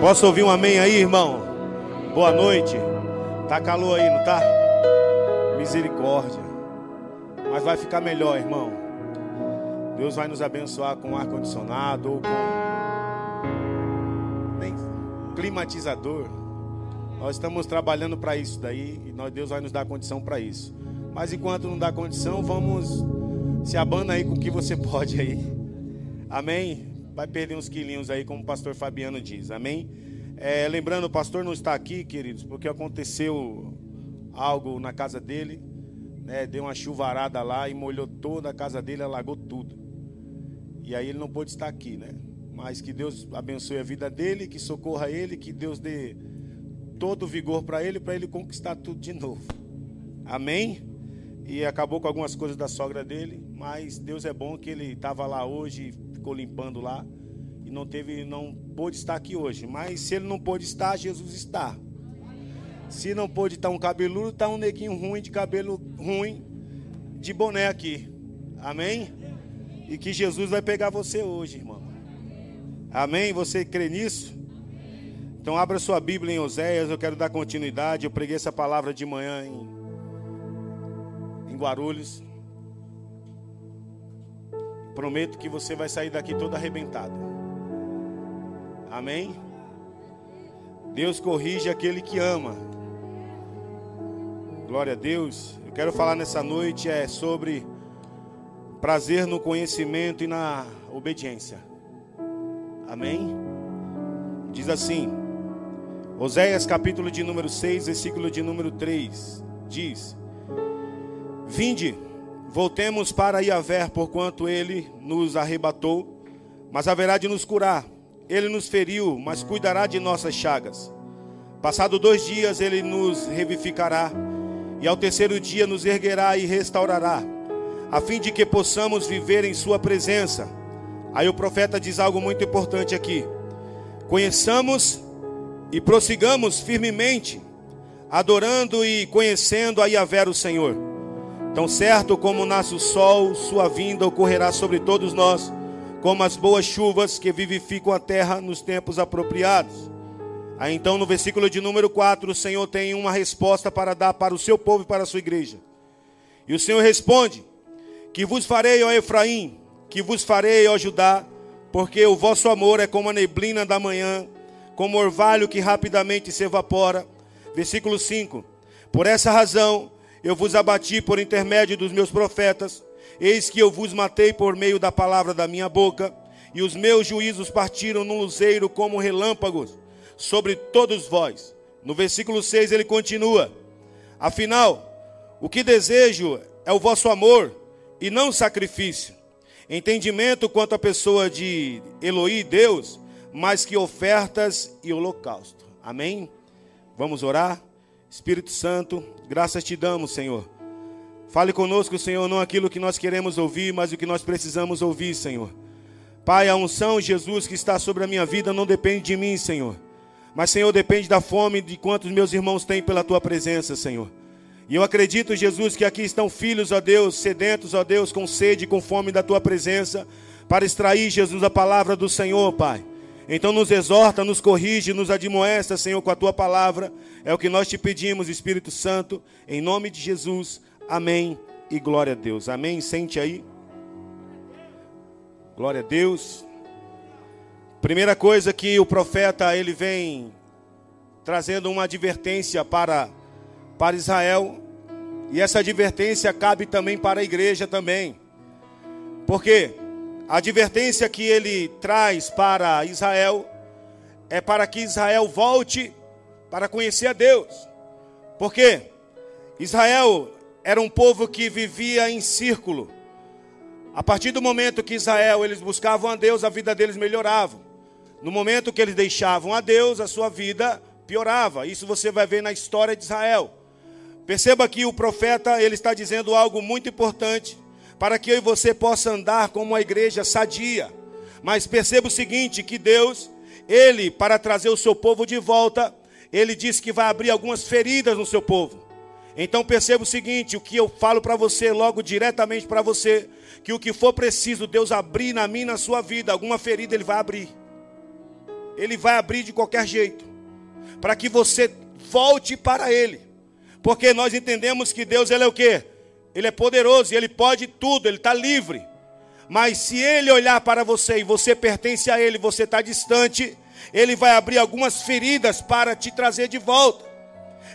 Posso ouvir um amém aí, irmão? Boa noite. Tá calor aí, não tá? Misericórdia. Mas vai ficar melhor, irmão. Deus vai nos abençoar com ar condicionado ou com nem climatizador. Nós estamos trabalhando para isso daí e nós Deus vai nos dar condição para isso. Mas enquanto não dá condição, vamos se abana aí com o que você pode aí. Amém vai perder uns quilinhos aí, como o pastor Fabiano diz. Amém? É, lembrando, o pastor não está aqui, queridos, porque aconteceu algo na casa dele. Né, deu uma chuvarada lá e molhou toda a casa dele, alagou tudo. E aí ele não pôde estar aqui, né? Mas que Deus abençoe a vida dele, que socorra ele, que Deus dê todo o vigor para ele, para ele conquistar tudo de novo. Amém? E acabou com algumas coisas da sogra dele, mas Deus é bom que ele estava lá hoje, ficou limpando lá e não teve, não pôde estar aqui hoje. Mas se ele não pôde estar, Jesus está. Se não pôde estar um cabeludo, está um neguinho ruim de cabelo ruim de boné aqui. Amém? E que Jesus vai pegar você hoje, irmão. Amém? Você crê nisso? Então abra sua Bíblia em Oséias, eu quero dar continuidade. Eu preguei essa palavra de manhã em, em Guarulhos. Prometo que você vai sair daqui todo arrebentado. Amém? Deus corrige aquele que ama. Glória a Deus. Eu quero falar nessa noite é sobre prazer no conhecimento e na obediência. Amém? Diz assim: Oséias capítulo de número 6, versículo de número 3, diz: Vinde Voltemos para Iavé, porquanto ele nos arrebatou, mas haverá de nos curar. Ele nos feriu, mas cuidará de nossas chagas. Passado dois dias, ele nos revivificará, e ao terceiro dia nos erguerá e restaurará, a fim de que possamos viver em Sua presença. Aí o profeta diz algo muito importante aqui: conheçamos e prossigamos firmemente, adorando e conhecendo a Iavé, o Senhor Tão certo como nasce o sol, sua vinda ocorrerá sobre todos nós, como as boas chuvas que vivificam a terra nos tempos apropriados. Aí então, no versículo de número 4, o Senhor tem uma resposta para dar para o seu povo e para a sua igreja. E o Senhor responde: Que vos farei, ó Efraim, que vos farei, ó Judá, porque o vosso amor é como a neblina da manhã, como orvalho que rapidamente se evapora. Versículo 5: Por essa razão eu vos abati por intermédio dos meus profetas, eis que eu vos matei por meio da palavra da minha boca, e os meus juízos partiram num luzeiro como relâmpagos sobre todos vós. No versículo 6 ele continua: Afinal, o que desejo é o vosso amor e não sacrifício, entendimento quanto à pessoa de Eloí, Deus, mais que ofertas e holocausto. Amém? Vamos orar? Espírito Santo, graças te damos, Senhor. Fale conosco, Senhor, não aquilo que nós queremos ouvir, mas o que nós precisamos ouvir, Senhor. Pai, a unção, Jesus, que está sobre a minha vida não depende de mim, Senhor. Mas, Senhor, depende da fome de quantos meus irmãos têm pela tua presença, Senhor. E eu acredito, Jesus, que aqui estão filhos, ó Deus, sedentos, ó Deus, com sede, com fome da tua presença, para extrair, Jesus, a palavra do Senhor, Pai. Então nos exorta, nos corrige, nos admoesta, Senhor, com a tua palavra. É o que nós te pedimos, Espírito Santo, em nome de Jesus. Amém e glória a Deus. Amém. Sente aí. Glória a Deus. Primeira coisa que o profeta ele vem trazendo uma advertência para para Israel, e essa advertência cabe também para a igreja também. Por quê? A advertência que ele traz para Israel é para que Israel volte para conhecer a Deus. Porque Israel era um povo que vivia em círculo. A partir do momento que Israel eles buscavam a Deus, a vida deles melhorava. No momento que eles deixavam a Deus, a sua vida piorava. Isso você vai ver na história de Israel. Perceba que o profeta ele está dizendo algo muito importante para que eu e você possa andar como uma igreja sadia. Mas perceba o seguinte, que Deus, ele para trazer o seu povo de volta, ele disse que vai abrir algumas feridas no seu povo. Então perceba o seguinte, o que eu falo para você logo diretamente para você, que o que for preciso Deus abrir na minha na sua vida, alguma ferida ele vai abrir. ele vai abrir de qualquer jeito, para que você volte para ele. Porque nós entendemos que Deus ele é o quê? Ele é poderoso e ele pode tudo, ele está livre. Mas se ele olhar para você e você pertence a ele, você está distante, ele vai abrir algumas feridas para te trazer de volta.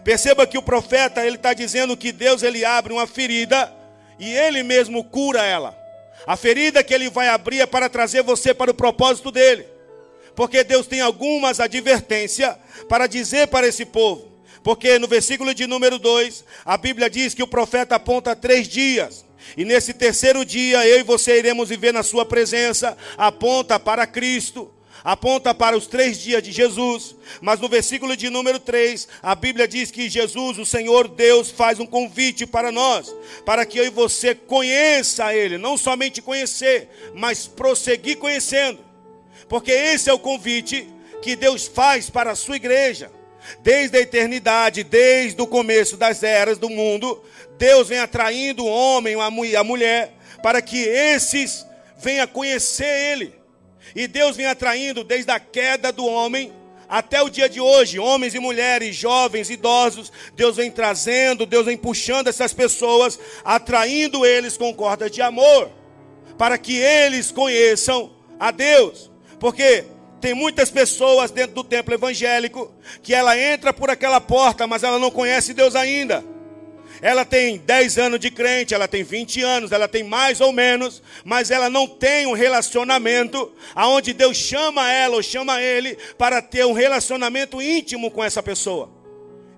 Perceba que o profeta ele está dizendo que Deus ele abre uma ferida e ele mesmo cura ela. A ferida que ele vai abrir é para trazer você para o propósito dele. Porque Deus tem algumas advertências para dizer para esse povo. Porque no versículo de número 2, a Bíblia diz que o profeta aponta três dias. E nesse terceiro dia, eu e você iremos viver na Sua presença. Aponta para Cristo, aponta para os três dias de Jesus. Mas no versículo de número 3, a Bíblia diz que Jesus, o Senhor Deus, faz um convite para nós, para que eu e você conheça Ele, não somente conhecer, mas prosseguir conhecendo. Porque esse é o convite que Deus faz para a sua igreja. Desde a eternidade, desde o começo das eras do mundo, Deus vem atraindo o homem, a mulher, para que esses venham conhecer Ele. E Deus vem atraindo desde a queda do homem até o dia de hoje, homens e mulheres, jovens, idosos, Deus vem trazendo, Deus vem puxando essas pessoas, atraindo eles com cordas de amor, para que eles conheçam a Deus. Porque tem muitas pessoas dentro do templo evangélico que ela entra por aquela porta, mas ela não conhece Deus ainda. Ela tem 10 anos de crente, ela tem 20 anos, ela tem mais ou menos, mas ela não tem um relacionamento aonde Deus chama ela ou chama ele para ter um relacionamento íntimo com essa pessoa.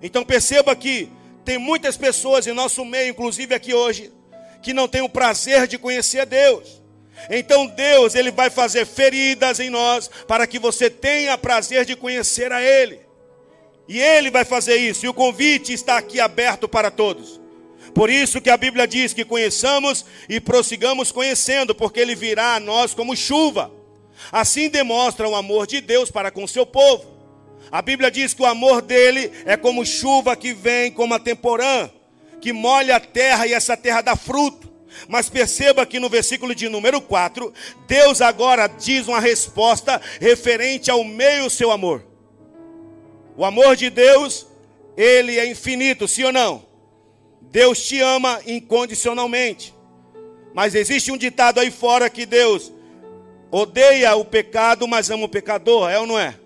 Então perceba que tem muitas pessoas em nosso meio, inclusive aqui hoje, que não têm o prazer de conhecer Deus. Então Deus, ele vai fazer feridas em nós para que você tenha prazer de conhecer a ele. E ele vai fazer isso, e o convite está aqui aberto para todos. Por isso que a Bíblia diz que conheçamos e prossigamos conhecendo, porque ele virá a nós como chuva. Assim demonstra o amor de Deus para com seu povo. A Bíblia diz que o amor dele é como chuva que vem como a temporã, que molha a terra e essa terra dá fruto. Mas perceba que no versículo de número 4, Deus agora diz uma resposta referente ao meio seu amor. O amor de Deus, ele é infinito, sim ou não? Deus te ama incondicionalmente. Mas existe um ditado aí fora que Deus odeia o pecado, mas ama o pecador, é ou não é?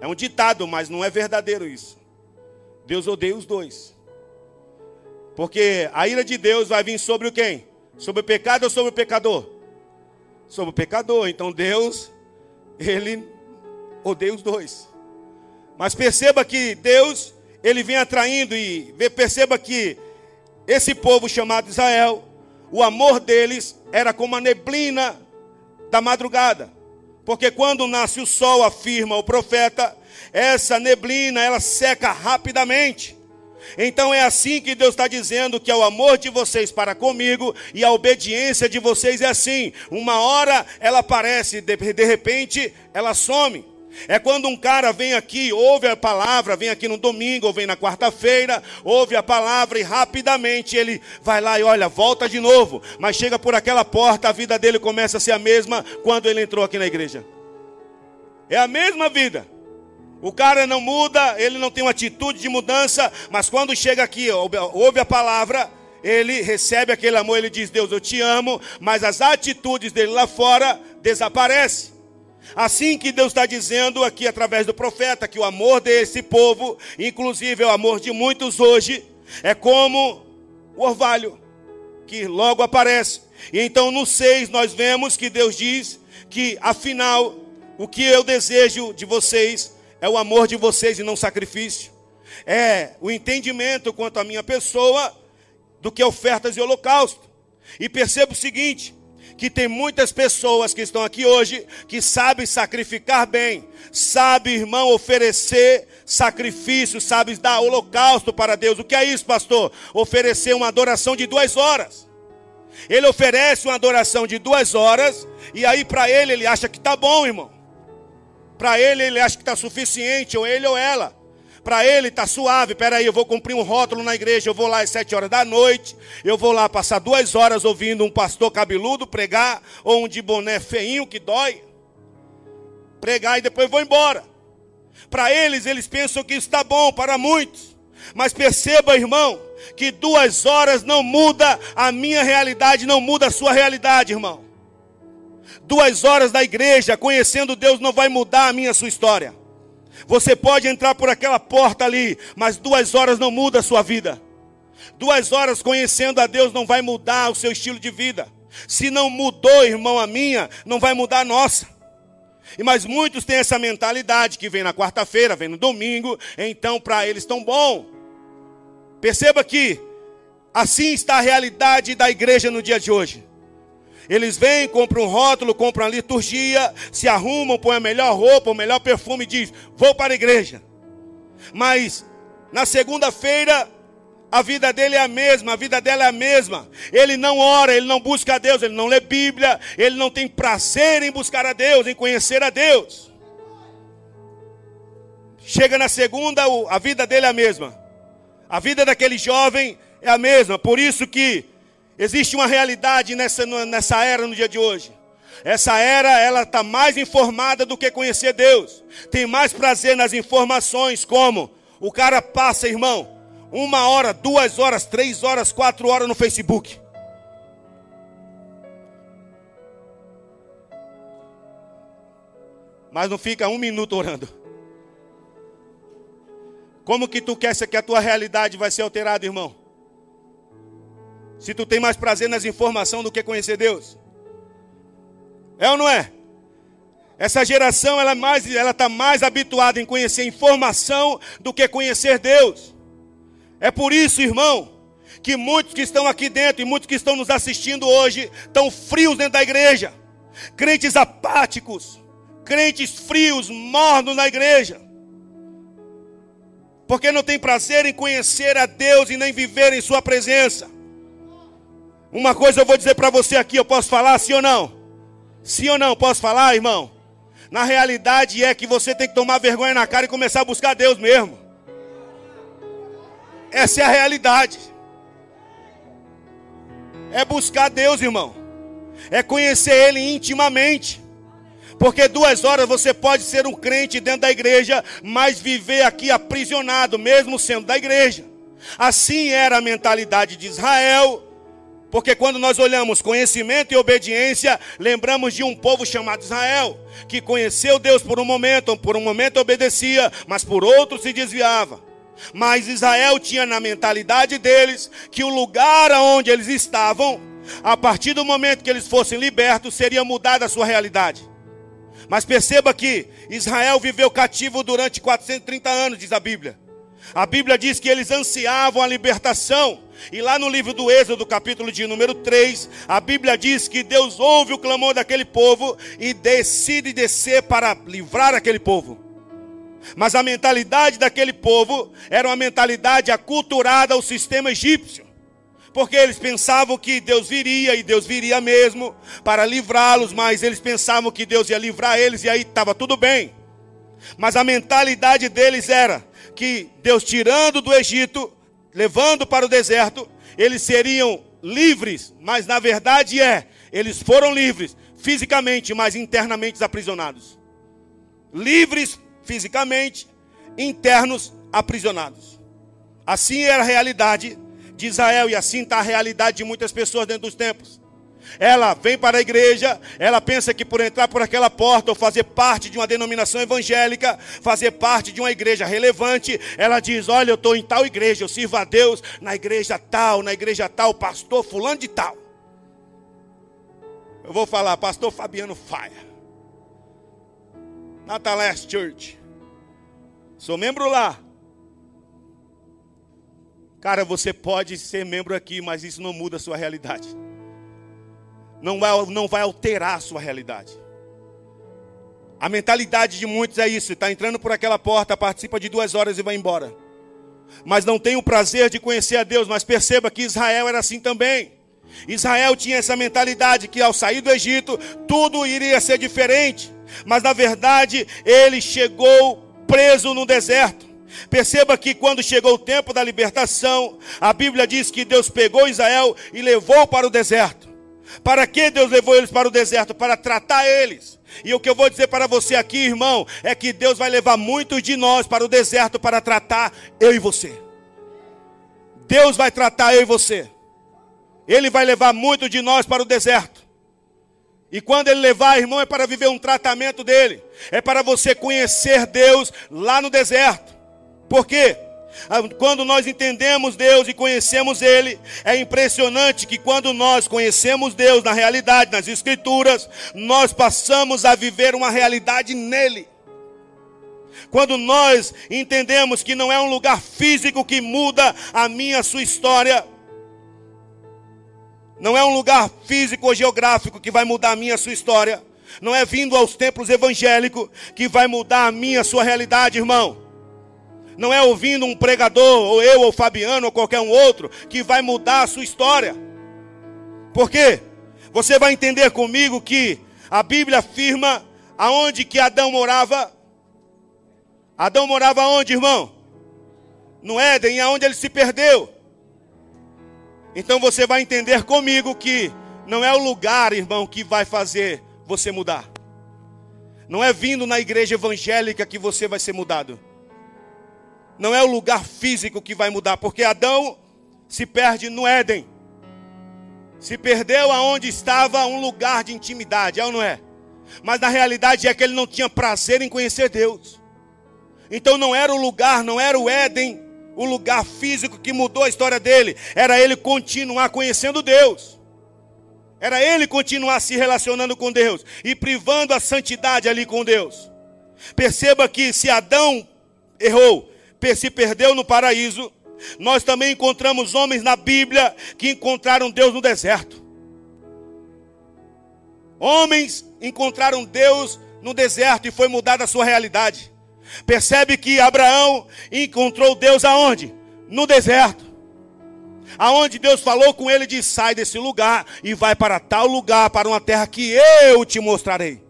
É um ditado, mas não é verdadeiro isso. Deus odeia os dois. Porque a ira de Deus vai vir sobre quem? Sobre o pecado ou sobre o pecador? Sobre o pecador. Então Deus, ele odeia os dois. Mas perceba que Deus, ele vem atraindo e perceba que esse povo chamado Israel, o amor deles era como a neblina da madrugada. Porque quando nasce o sol, afirma o profeta, essa neblina ela seca rapidamente. Então é assim que Deus está dizendo que é o amor de vocês para comigo e a obediência de vocês é assim. Uma hora ela aparece, de, repente ela some. É quando um cara vem aqui, ouve a palavra, vem aqui no domingo, ou vem na quarta-feira, ouve a palavra e rapidamente ele vai lá e olha, volta de novo. Mas chega por aquela porta, a vida dele começa a ser a mesma quando ele entrou aqui na igreja. É a mesma vida. O cara não muda, ele não tem uma atitude de mudança, mas quando chega aqui, ouve a palavra, ele recebe aquele amor, ele diz: Deus, eu te amo, mas as atitudes dele lá fora desaparecem. Assim que Deus está dizendo aqui através do profeta que o amor desse povo, inclusive é o amor de muitos hoje, é como o orvalho que logo aparece. E então no 6 nós vemos que Deus diz que afinal o que eu desejo de vocês é o amor de vocês e não sacrifício. É o entendimento quanto à minha pessoa do que ofertas e holocausto. E perceba o seguinte: que tem muitas pessoas que estão aqui hoje que sabem sacrificar bem, sabe, irmão, oferecer sacrifício, sabe dar holocausto para Deus. O que é isso, pastor? Oferecer uma adoração de duas horas. Ele oferece uma adoração de duas horas e aí para ele ele acha que está bom, irmão. Para ele, ele acha que está suficiente, ou ele ou ela. Para ele está suave. Peraí, eu vou cumprir um rótulo na igreja. Eu vou lá às sete horas da noite. Eu vou lá passar duas horas ouvindo um pastor cabeludo pregar, ou um de boné feinho que dói. Pregar e depois vou embora. Para eles, eles pensam que está bom para muitos. Mas perceba, irmão, que duas horas não muda a minha realidade, não muda a sua realidade, irmão. Duas horas da igreja, conhecendo Deus, não vai mudar a minha sua história. Você pode entrar por aquela porta ali, mas duas horas não muda a sua vida. Duas horas conhecendo a Deus não vai mudar o seu estilo de vida. Se não mudou, irmão, a minha, não vai mudar a nossa. E mas muitos têm essa mentalidade que vem na quarta-feira, vem no domingo, então para eles tão bom. Perceba que assim está a realidade da igreja no dia de hoje. Eles vêm, compram um rótulo, compram a liturgia, se arrumam, põem a melhor roupa, o melhor perfume e diz: "Vou para a igreja". Mas na segunda-feira a vida dele é a mesma, a vida dela é a mesma. Ele não ora, ele não busca a Deus, ele não lê Bíblia, ele não tem prazer em buscar a Deus, em conhecer a Deus. Chega na segunda, a vida dele é a mesma. A vida daquele jovem é a mesma. Por isso que existe uma realidade nessa, nessa era no dia de hoje. Essa era, ela está mais informada do que conhecer Deus. Tem mais prazer nas informações, como o cara passa, irmão, uma hora, duas horas, três horas, quatro horas no Facebook. Mas não fica um minuto orando. Como que tu quer que a tua realidade vai ser alterada, irmão? Se tu tem mais prazer nas informações do que conhecer Deus. É ou não é? Essa geração ela é mais, ela está mais habituada em conhecer informação do que conhecer Deus. É por isso, irmão, que muitos que estão aqui dentro e muitos que estão nos assistindo hoje estão frios dentro da igreja. Crentes apáticos, crentes frios, mornos na igreja porque não tem prazer em conhecer a Deus e nem viver em Sua presença. Uma coisa eu vou dizer para você aqui, eu posso falar sim ou não? Sim ou não? Posso falar, irmão? Na realidade é que você tem que tomar vergonha na cara e começar a buscar Deus mesmo. Essa é a realidade. É buscar Deus, irmão. É conhecer Ele intimamente. Porque duas horas você pode ser um crente dentro da igreja, mas viver aqui aprisionado, mesmo sendo da igreja. Assim era a mentalidade de Israel. Porque quando nós olhamos conhecimento e obediência, lembramos de um povo chamado Israel, que conheceu Deus por um momento, por um momento obedecia, mas por outro se desviava. Mas Israel tinha na mentalidade deles que o lugar aonde eles estavam, a partir do momento que eles fossem libertos, seria mudada a sua realidade. Mas perceba que Israel viveu cativo durante 430 anos, diz a Bíblia. A Bíblia diz que eles ansiavam a libertação. E lá no livro do Êxodo, capítulo de número 3, a Bíblia diz que Deus ouve o clamor daquele povo e decide descer para livrar aquele povo. Mas a mentalidade daquele povo era uma mentalidade aculturada ao sistema egípcio porque eles pensavam que Deus viria e Deus viria mesmo para livrá-los, mas eles pensavam que Deus ia livrar eles e aí estava tudo bem. Mas a mentalidade deles era que Deus tirando do Egito, levando para o deserto, eles seriam livres, mas na verdade é, eles foram livres fisicamente, mas internamente aprisionados. Livres fisicamente, internos aprisionados. Assim era a realidade de Israel, e assim está a realidade de muitas pessoas dentro dos tempos. Ela vem para a igreja, ela pensa que por entrar por aquela porta ou fazer parte de uma denominação evangélica, fazer parte de uma igreja relevante, ela diz: Olha, eu estou em tal igreja, eu sirvo a Deus na igreja tal, na igreja tal, pastor fulano de tal. Eu vou falar, pastor Fabiano Faia, Natalés Church, sou membro lá, Cara, você pode ser membro aqui, mas isso não muda a sua realidade. Não vai, não vai alterar a sua realidade. A mentalidade de muitos é isso: está entrando por aquela porta, participa de duas horas e vai embora. Mas não tem o prazer de conhecer a Deus. Mas perceba que Israel era assim também. Israel tinha essa mentalidade que ao sair do Egito tudo iria ser diferente. Mas na verdade ele chegou preso no deserto. Perceba que quando chegou o tempo da libertação, a Bíblia diz que Deus pegou Israel e levou para o deserto. Para que Deus levou eles para o deserto? Para tratar eles. E o que eu vou dizer para você aqui, irmão, é que Deus vai levar muitos de nós para o deserto para tratar eu e você. Deus vai tratar eu e você. Ele vai levar muitos de nós para o deserto. E quando ele levar, irmão, é para viver um tratamento dele. É para você conhecer Deus lá no deserto. Por quê? Ah, quando nós entendemos Deus e conhecemos Ele, é impressionante que quando nós conhecemos Deus na realidade, nas Escrituras, nós passamos a viver uma realidade nele. Quando nós entendemos que não é um lugar físico que muda a minha, a sua história, não é um lugar físico ou geográfico que vai mudar a minha, a sua história, não é vindo aos templos evangélicos que vai mudar a minha, a sua realidade, irmão não é ouvindo um pregador, ou eu, ou Fabiano, ou qualquer um outro, que vai mudar a sua história. Por quê? Você vai entender comigo que a Bíblia afirma aonde que Adão morava. Adão morava onde, irmão? No Éden, aonde ele se perdeu. Então você vai entender comigo que não é o lugar, irmão, que vai fazer você mudar. Não é vindo na igreja evangélica que você vai ser mudado. Não é o lugar físico que vai mudar, porque Adão se perde no Éden. Se perdeu aonde estava um lugar de intimidade, é ou não é? Mas na realidade é que ele não tinha prazer em conhecer Deus. Então não era o lugar, não era o Éden, o lugar físico que mudou a história dele. Era ele continuar conhecendo Deus. Era ele continuar se relacionando com Deus e privando a santidade ali com Deus. Perceba que se Adão errou, se perdeu no paraíso, nós também encontramos homens na Bíblia que encontraram Deus no deserto. Homens encontraram Deus no deserto e foi mudada a sua realidade. Percebe que Abraão encontrou Deus aonde? No deserto. Aonde Deus falou com ele de sai desse lugar e vai para tal lugar, para uma terra que eu te mostrarei.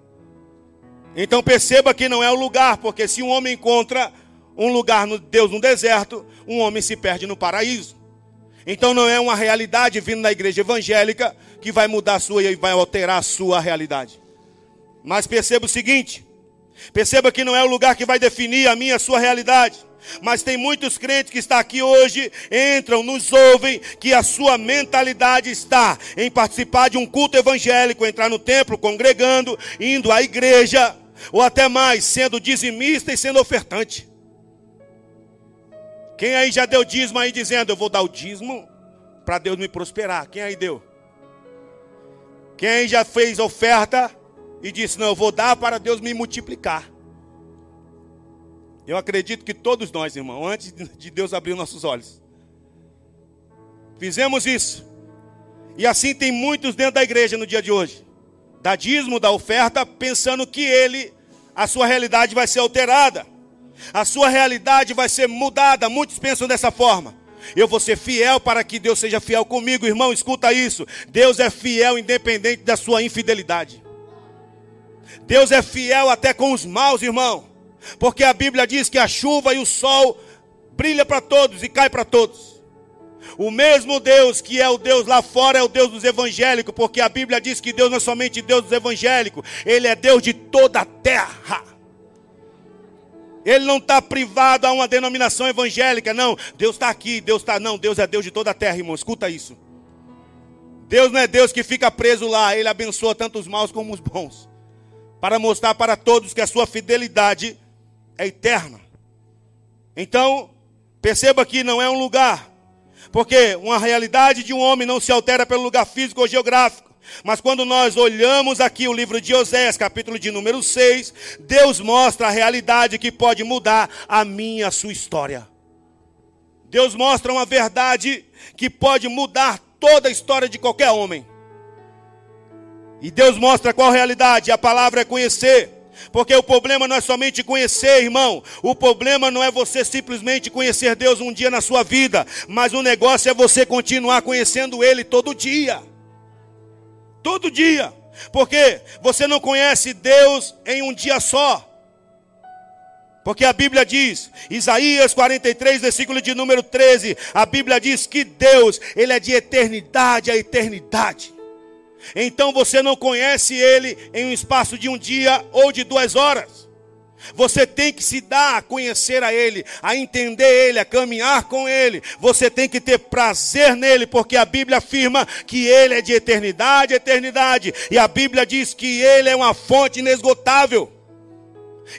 Então perceba que não é o lugar, porque se um homem encontra um lugar no Deus no deserto, um homem se perde no paraíso. Então não é uma realidade vindo na igreja evangélica que vai mudar a sua e vai alterar a sua realidade. Mas perceba o seguinte: perceba que não é o lugar que vai definir a minha a sua realidade. Mas tem muitos crentes que estão aqui hoje, entram, nos ouvem, que a sua mentalidade está em participar de um culto evangélico, entrar no templo, congregando, indo à igreja, ou até mais, sendo dizimista e sendo ofertante. Quem aí já deu dízimo aí dizendo, eu vou dar o dízimo para Deus me prosperar? Quem aí deu? Quem aí já fez oferta e disse, não, eu vou dar para Deus me multiplicar? Eu acredito que todos nós, irmão, antes de Deus abrir nossos olhos, fizemos isso. E assim tem muitos dentro da igreja no dia de hoje. Dá dízimo, dá oferta, pensando que ele, a sua realidade vai ser alterada a sua realidade vai ser mudada. Muitos pensam dessa forma. Eu vou ser fiel para que Deus seja fiel comigo, irmão. Escuta isso. Deus é fiel independente da sua infidelidade. Deus é fiel até com os maus, irmão. Porque a Bíblia diz que a chuva e o sol brilha para todos e cai para todos. O mesmo Deus que é o Deus lá fora é o Deus dos evangélicos, porque a Bíblia diz que Deus não é somente Deus dos evangélicos, ele é Deus de toda a terra. Ele não está privado a uma denominação evangélica, não. Deus está aqui, Deus está. Não, Deus é Deus de toda a terra, irmão. Escuta isso. Deus não é Deus que fica preso lá, Ele abençoa tanto os maus como os bons. Para mostrar para todos que a sua fidelidade é eterna. Então, perceba que não é um lugar, porque uma realidade de um homem não se altera pelo lugar físico ou geográfico. Mas quando nós olhamos aqui o livro de Oséias, capítulo de número 6, Deus mostra a realidade que pode mudar a minha, a sua história. Deus mostra uma verdade que pode mudar toda a história de qualquer homem. E Deus mostra qual realidade, a palavra é conhecer. Porque o problema não é somente conhecer, irmão. O problema não é você simplesmente conhecer Deus um dia na sua vida, mas o negócio é você continuar conhecendo Ele todo dia todo dia, porque você não conhece Deus em um dia só. Porque a Bíblia diz, Isaías 43, versículo de número 13, a Bíblia diz que Deus, Ele é de eternidade a eternidade. Então você não conhece Ele em um espaço de um dia ou de duas horas. Você tem que se dar a conhecer a Ele, a entender Ele, a caminhar com Ele. Você tem que ter prazer nele, porque a Bíblia afirma que Ele é de eternidade, eternidade. E a Bíblia diz que Ele é uma fonte inesgotável.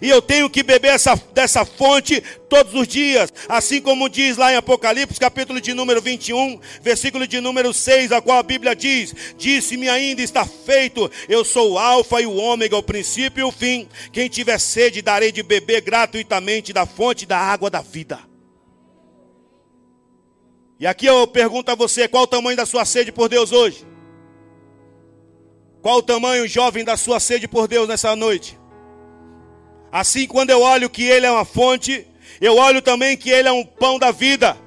E eu tenho que beber essa, dessa fonte todos os dias. Assim como diz lá em Apocalipse, capítulo de número 21, versículo de número 6, a qual a Bíblia diz: Disse-me ainda está feito, eu sou o Alfa e o Ômega, o princípio e o fim. Quem tiver sede, darei de beber gratuitamente da fonte da água da vida. E aqui eu pergunto a você: qual o tamanho da sua sede por Deus hoje? Qual o tamanho, jovem, da sua sede por Deus nessa noite? Assim, quando eu olho que Ele é uma fonte, eu olho também que Ele é um pão da vida.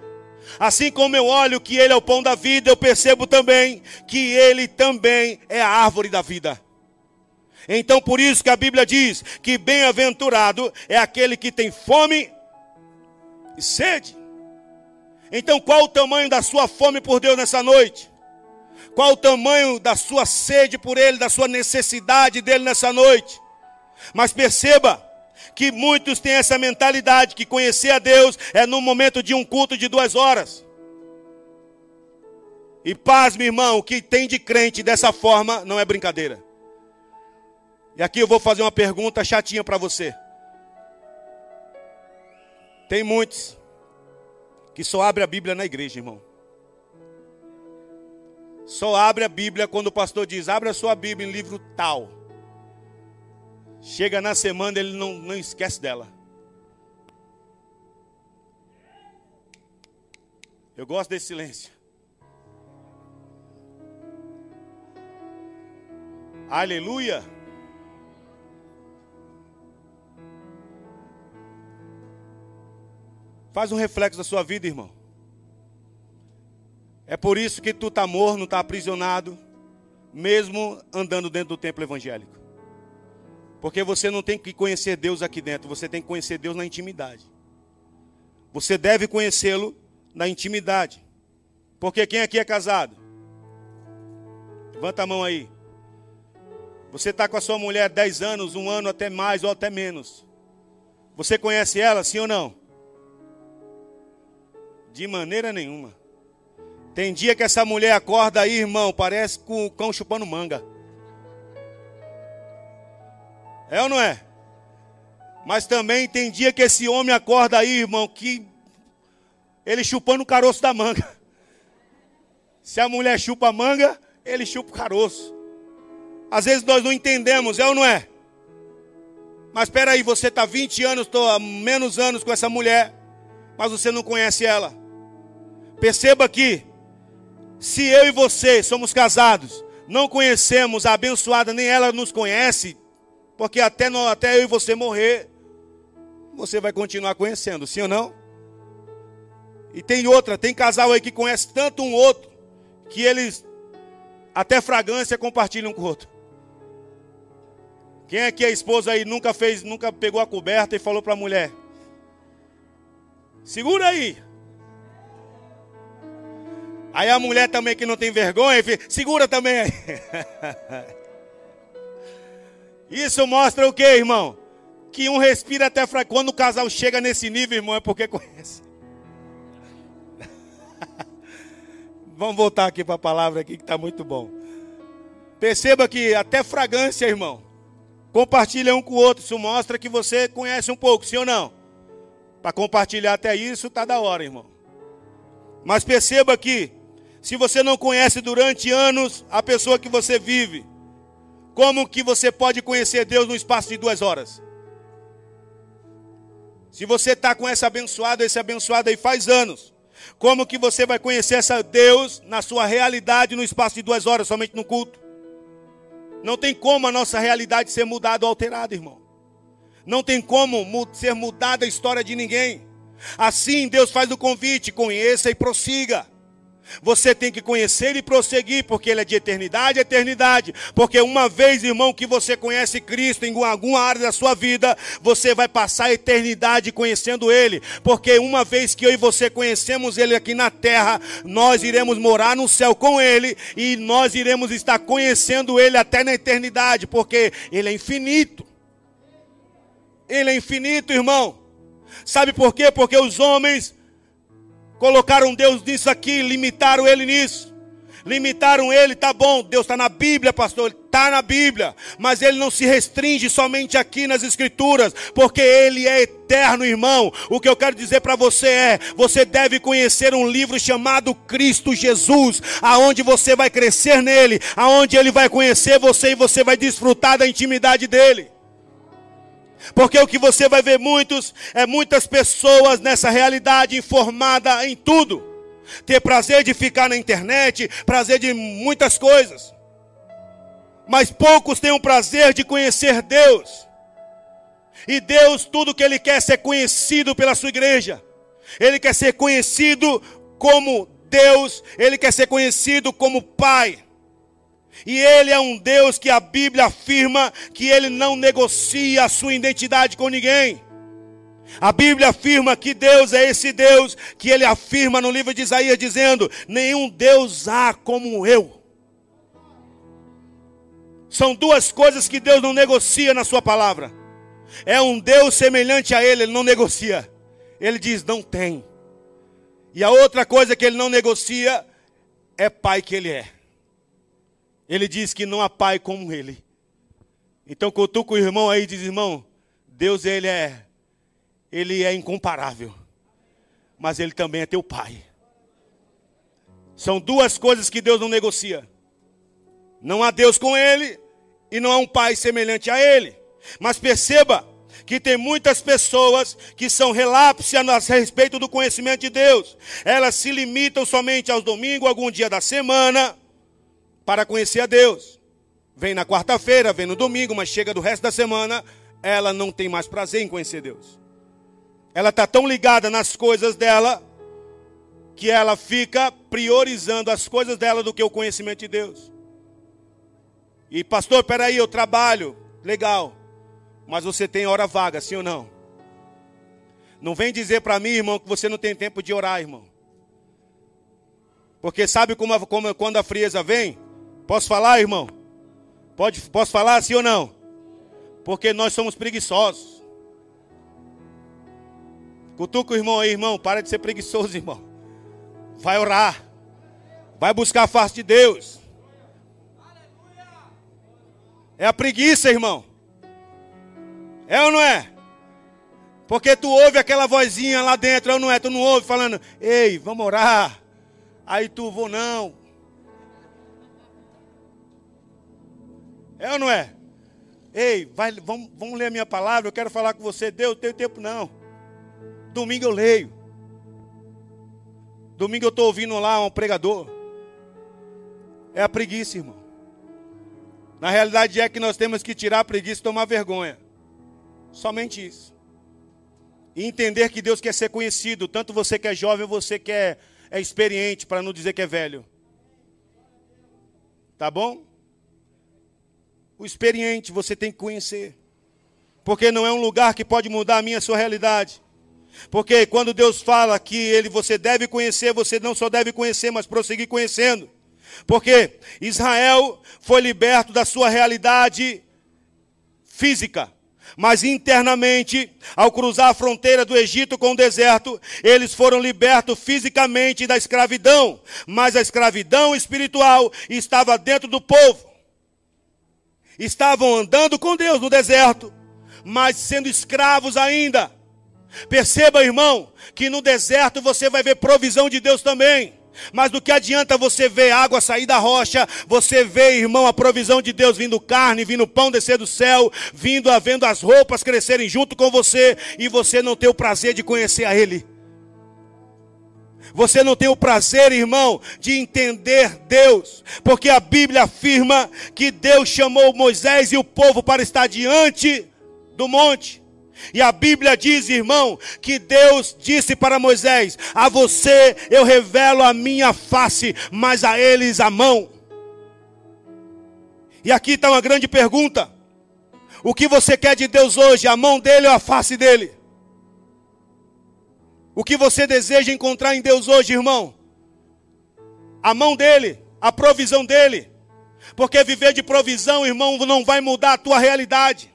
Assim como eu olho que Ele é o pão da vida, eu percebo também que Ele também é a árvore da vida. Então, por isso que a Bíblia diz que bem-aventurado é aquele que tem fome e sede. Então, qual o tamanho da sua fome por Deus nessa noite? Qual o tamanho da sua sede por Ele, da sua necessidade dele nessa noite? Mas perceba, que muitos têm essa mentalidade que conhecer a Deus é no momento de um culto de duas horas. E paz, meu irmão, o que tem de crente dessa forma não é brincadeira. E aqui eu vou fazer uma pergunta chatinha para você. Tem muitos que só abre a Bíblia na igreja, irmão. Só abre a Bíblia quando o pastor diz: abra a sua Bíblia em livro tal. Chega na semana, ele não, não esquece dela. Eu gosto desse silêncio. Aleluia. Faz um reflexo da sua vida, irmão. É por isso que tu está morno, está aprisionado, mesmo andando dentro do templo evangélico. Porque você não tem que conhecer Deus aqui dentro, você tem que conhecer Deus na intimidade. Você deve conhecê-lo na intimidade. Porque quem aqui é casado? Levanta a mão aí. Você está com a sua mulher 10 anos, um ano até mais ou até menos. Você conhece ela, sim ou não? De maneira nenhuma. Tem dia que essa mulher acorda aí, irmão, parece com o cão chupando manga. É ou não é? Mas também tem dia que esse homem acorda aí, irmão, que ele chupando o caroço da manga. Se a mulher chupa a manga, ele chupa o caroço. Às vezes nós não entendemos, é ou não é? Mas espera aí, você está 20 anos, estou há menos anos com essa mulher, mas você não conhece ela. Perceba que, se eu e você somos casados, não conhecemos a abençoada, nem ela nos conhece, porque até, até eu e você morrer, você vai continuar conhecendo, sim ou não? E tem outra, tem casal aí que conhece tanto um outro, que eles até fragrância compartilham com o outro. Quem é que a esposa aí nunca fez, nunca pegou a coberta e falou para a mulher: Segura aí. Aí a mulher também que não tem vergonha, segura também aí. Isso mostra o que, irmão? Que um respira até fraco. Quando o casal chega nesse nível, irmão, é porque conhece. Vamos voltar aqui para a palavra aqui que está muito bom. Perceba que até fragrância, irmão, compartilha um com o outro. Isso mostra que você conhece um pouco, sim ou não? Para compartilhar até isso, está da hora, irmão. Mas perceba que, se você não conhece durante anos a pessoa que você vive, como que você pode conhecer Deus no espaço de duas horas? Se você está com essa abençoada, esse abençoado aí faz anos, como que você vai conhecer essa Deus na sua realidade no espaço de duas horas, somente no culto? Não tem como a nossa realidade ser mudada ou alterada, irmão. Não tem como ser mudada a história de ninguém. Assim Deus faz o convite, conheça e prossiga. Você tem que conhecer e prosseguir, porque Ele é de eternidade a eternidade. Porque uma vez, irmão, que você conhece Cristo em alguma área da sua vida, você vai passar a eternidade conhecendo Ele. Porque uma vez que eu e você conhecemos Ele aqui na terra, nós iremos morar no céu com Ele e nós iremos estar conhecendo Ele até na eternidade, porque Ele é infinito. Ele é infinito, irmão. Sabe por quê? Porque os homens Colocaram Deus nisso aqui, limitaram ele nisso. Limitaram ele, tá bom, Deus está na Bíblia, pastor, está na Bíblia, mas ele não se restringe somente aqui nas Escrituras, porque ele é eterno, irmão. O que eu quero dizer para você é: você deve conhecer um livro chamado Cristo Jesus, aonde você vai crescer nele, aonde ele vai conhecer você e você vai desfrutar da intimidade dele. Porque o que você vai ver muitos é muitas pessoas nessa realidade informada em tudo. Ter prazer de ficar na internet, prazer de muitas coisas. Mas poucos têm o prazer de conhecer Deus. E Deus, tudo que Ele quer é ser conhecido pela sua igreja. Ele quer ser conhecido como Deus, Ele quer ser conhecido como Pai. E ele é um Deus que a Bíblia afirma que ele não negocia a sua identidade com ninguém. A Bíblia afirma que Deus é esse Deus que ele afirma no livro de Isaías dizendo: "Nenhum Deus há como eu". São duas coisas que Deus não negocia na sua palavra. É um Deus semelhante a ele, ele não negocia. Ele diz: "Não tem". E a outra coisa que ele não negocia é pai que ele é. Ele diz que não há pai como ele. Então cutuca o irmão aí e diz, irmão, Deus ele é, ele é incomparável. Mas ele também é teu pai. São duas coisas que Deus não negocia. Não há Deus com ele e não há um pai semelhante a ele. Mas perceba que tem muitas pessoas que são relapses a respeito do conhecimento de Deus. Elas se limitam somente aos domingos, algum dia da semana, para conhecer a Deus. Vem na quarta-feira, vem no domingo, mas chega do resto da semana, ela não tem mais prazer em conhecer Deus. Ela está tão ligada nas coisas dela que ela fica priorizando as coisas dela do que o conhecimento de Deus. E pastor, peraí, eu trabalho, legal, mas você tem hora vaga, sim ou não? Não vem dizer para mim, irmão, que você não tem tempo de orar, irmão. Porque sabe como, como quando a frieza vem? Posso falar, irmão? Pode, posso falar sim ou não? Porque nós somos preguiçosos. Cutuca o irmão aí, irmão. Para de ser preguiçoso, irmão. Vai orar. Vai buscar a face de Deus. É a preguiça, irmão. É ou não é? Porque tu ouve aquela vozinha lá dentro, ou não é? Tu não ouve falando, ei, vamos orar. Aí tu vou não. É ou não é? Ei, vai, vamos, vamos ler a minha palavra, eu quero falar com você. Deus, tenho tempo não. Domingo eu leio. Domingo eu estou ouvindo lá um pregador. É a preguiça, irmão. Na realidade é que nós temos que tirar a preguiça e tomar vergonha. Somente isso. E entender que Deus quer ser conhecido, tanto você que é jovem, você que é, é experiente, para não dizer que é velho. Tá bom? O experiente você tem que conhecer. Porque não é um lugar que pode mudar a minha sua realidade. Porque quando Deus fala que ele você deve conhecer, você não só deve conhecer, mas prosseguir conhecendo. Porque Israel foi liberto da sua realidade física. Mas internamente, ao cruzar a fronteira do Egito com o deserto, eles foram libertos fisicamente da escravidão. Mas a escravidão espiritual estava dentro do povo estavam andando com Deus no deserto, mas sendo escravos ainda. Perceba, irmão, que no deserto você vai ver provisão de Deus também. Mas do que adianta você ver água sair da rocha, você vê, irmão, a provisão de Deus vindo carne, vindo pão descer do céu, vindo havendo as roupas crescerem junto com você e você não ter o prazer de conhecer a Ele. Você não tem o prazer, irmão, de entender Deus, porque a Bíblia afirma que Deus chamou Moisés e o povo para estar diante do monte. E a Bíblia diz, irmão, que Deus disse para Moisés: A você eu revelo a minha face, mas a eles a mão. E aqui está uma grande pergunta: O que você quer de Deus hoje, a mão dele ou a face dele? O que você deseja encontrar em Deus hoje, irmão? A mão dele, a provisão dele. Porque viver de provisão, irmão, não vai mudar a tua realidade.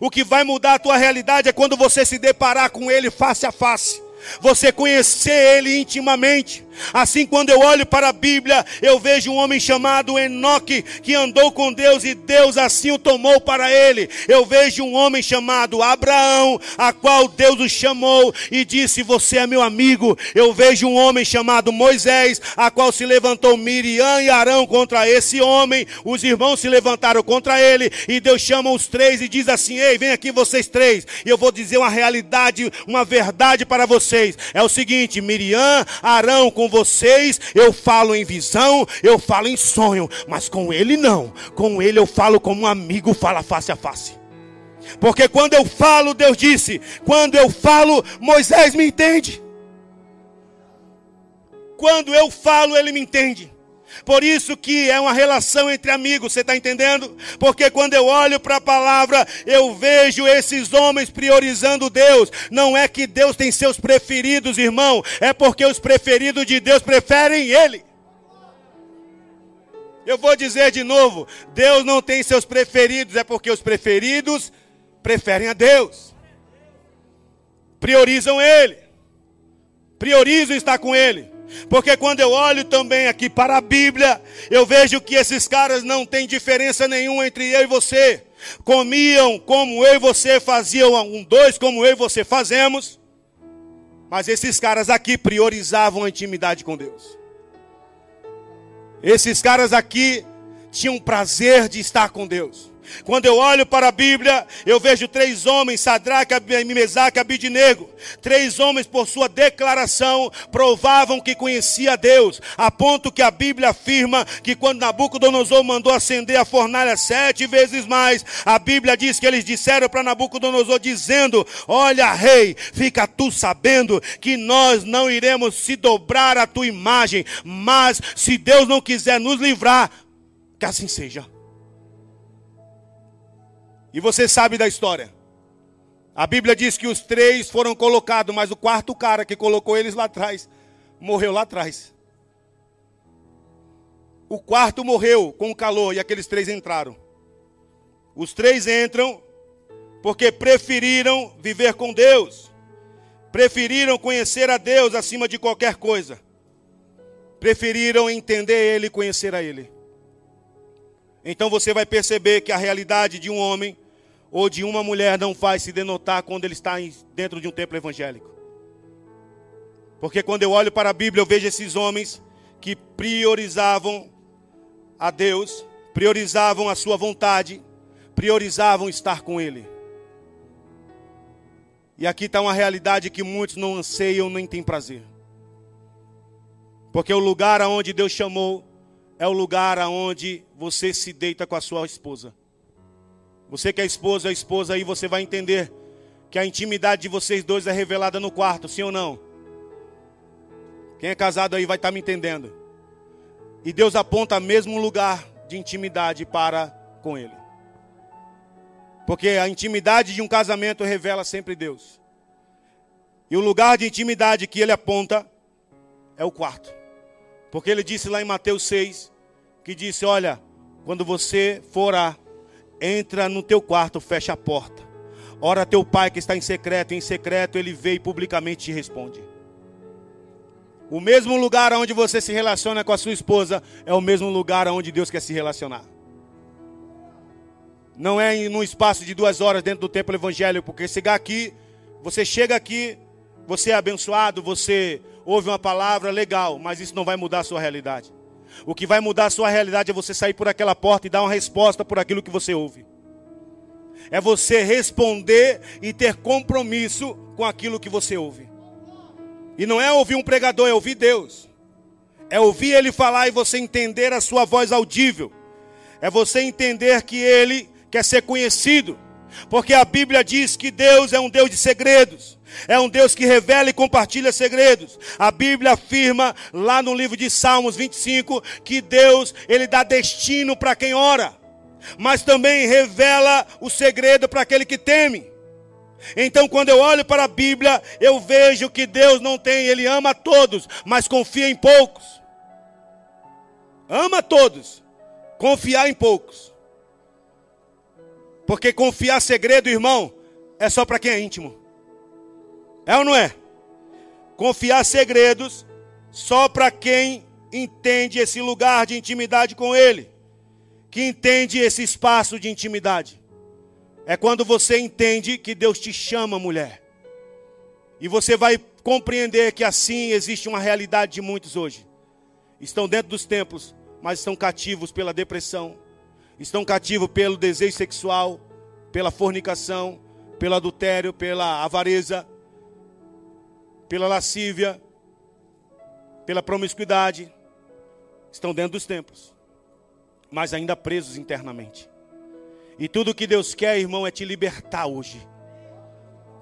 O que vai mudar a tua realidade é quando você se deparar com ele face a face. Você conhecer ele intimamente. Assim, quando eu olho para a Bíblia, eu vejo um homem chamado Enoque que andou com Deus e Deus assim o tomou para ele. Eu vejo um homem chamado Abraão, a qual Deus o chamou e disse: Você é meu amigo. Eu vejo um homem chamado Moisés, a qual se levantou Miriam e Arão contra esse homem. Os irmãos se levantaram contra ele e Deus chama os três e diz assim: Ei, vem aqui vocês três. E eu vou dizer uma realidade, uma verdade para vocês. É o seguinte: Miriam, Arão, com vocês eu falo em visão, eu falo em sonho, mas com ele não. Com ele eu falo como um amigo fala face a face. Porque quando eu falo, Deus disse, quando eu falo, Moisés me entende. Quando eu falo, ele me entende. Por isso que é uma relação entre amigos, você está entendendo? Porque quando eu olho para a palavra, eu vejo esses homens priorizando Deus. Não é que Deus tem seus preferidos, irmão, é porque os preferidos de Deus preferem Ele. Eu vou dizer de novo: Deus não tem seus preferidos, é porque os preferidos preferem a Deus, priorizam Ele, priorizam estar com Ele. Porque quando eu olho também aqui para a Bíblia, eu vejo que esses caras não têm diferença nenhuma entre eu e você. Comiam como eu e você faziam, um dois como eu e você fazemos. Mas esses caras aqui priorizavam a intimidade com Deus. Esses caras aqui tinham prazer de estar com Deus. Quando eu olho para a Bíblia, eu vejo três homens, Sadraque, Mesaque e Abidinego. Três homens, por sua declaração, provavam que conhecia Deus. A ponto que a Bíblia afirma que quando Nabucodonosor mandou acender a fornalha sete vezes mais, a Bíblia diz que eles disseram para Nabucodonosor, dizendo: Olha, rei, fica tu sabendo que nós não iremos se dobrar à tua imagem, mas se Deus não quiser nos livrar, que assim seja. E você sabe da história. A Bíblia diz que os três foram colocados, mas o quarto cara que colocou eles lá atrás morreu lá atrás. O quarto morreu com o calor e aqueles três entraram. Os três entram porque preferiram viver com Deus, preferiram conhecer a Deus acima de qualquer coisa, preferiram entender Ele e conhecer a Ele. Então você vai perceber que a realidade de um homem ou de uma mulher não faz se denotar quando ele está dentro de um templo evangélico. Porque quando eu olho para a Bíblia, eu vejo esses homens que priorizavam a Deus, priorizavam a sua vontade, priorizavam estar com Ele. E aqui está uma realidade que muitos não anseiam nem têm prazer. Porque o lugar aonde Deus chamou é o lugar aonde você se deita com a sua esposa. Você que é esposa, é esposa aí, você vai entender que a intimidade de vocês dois é revelada no quarto, sim ou não? Quem é casado aí vai estar tá me entendendo. E Deus aponta mesmo lugar de intimidade para com Ele. Porque a intimidade de um casamento revela sempre Deus. E o lugar de intimidade que Ele aponta é o quarto. Porque Ele disse lá em Mateus 6, que disse: Olha, quando você for a entra no teu quarto, fecha a porta. Ora teu pai que está em secreto, em secreto ele vê e publicamente te responde. O mesmo lugar onde você se relaciona com a sua esposa é o mesmo lugar onde Deus quer se relacionar. Não é num espaço de duas horas dentro do templo evangélico, porque chegar aqui, você chega aqui, você é abençoado, você ouve uma palavra legal, mas isso não vai mudar a sua realidade. O que vai mudar a sua realidade é você sair por aquela porta e dar uma resposta por aquilo que você ouve. É você responder e ter compromisso com aquilo que você ouve. E não é ouvir um pregador, é ouvir Deus. É ouvir ele falar e você entender a sua voz audível. É você entender que ele quer ser conhecido. Porque a Bíblia diz que Deus é um Deus de segredos. É um Deus que revela e compartilha segredos. A Bíblia afirma lá no livro de Salmos 25 que Deus, ele dá destino para quem ora, mas também revela o segredo para aquele que teme. Então, quando eu olho para a Bíblia, eu vejo que Deus não tem, ele ama todos, mas confia em poucos. Ama todos, confiar em poucos. Porque confiar segredo, irmão, é só para quem é íntimo. É ou não é? Confiar segredos só para quem entende esse lugar de intimidade com Ele, que entende esse espaço de intimidade. É quando você entende que Deus te chama, mulher. E você vai compreender que assim existe uma realidade de muitos hoje. Estão dentro dos templos, mas estão cativos pela depressão, estão cativos pelo desejo sexual, pela fornicação, pelo adultério, pela avareza, pela lascívia, pela promiscuidade, estão dentro dos templos, mas ainda presos internamente. E tudo que Deus quer, irmão, é te libertar hoje.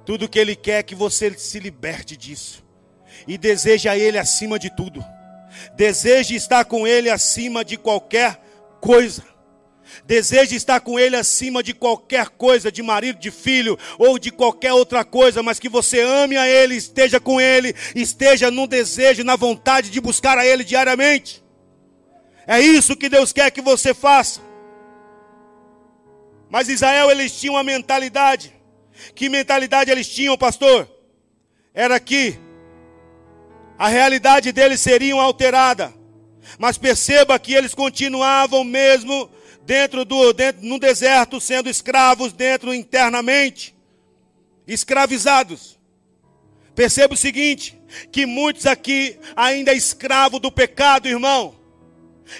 Tudo que Ele quer é que você se liberte disso. E deseja Ele acima de tudo. Deseje estar com Ele acima de qualquer coisa. Deseje estar com Ele acima de qualquer coisa, de marido, de filho ou de qualquer outra coisa, mas que você ame a Ele, esteja com Ele, esteja no desejo, na vontade de buscar a Ele diariamente. É isso que Deus quer que você faça. Mas Israel, eles tinham uma mentalidade. Que mentalidade eles tinham, pastor? Era que a realidade deles seria alterada. Mas perceba que eles continuavam mesmo dentro do dentro, no deserto, sendo escravos dentro internamente, escravizados. Perceba o seguinte, que muitos aqui ainda é escravo do pecado, irmão.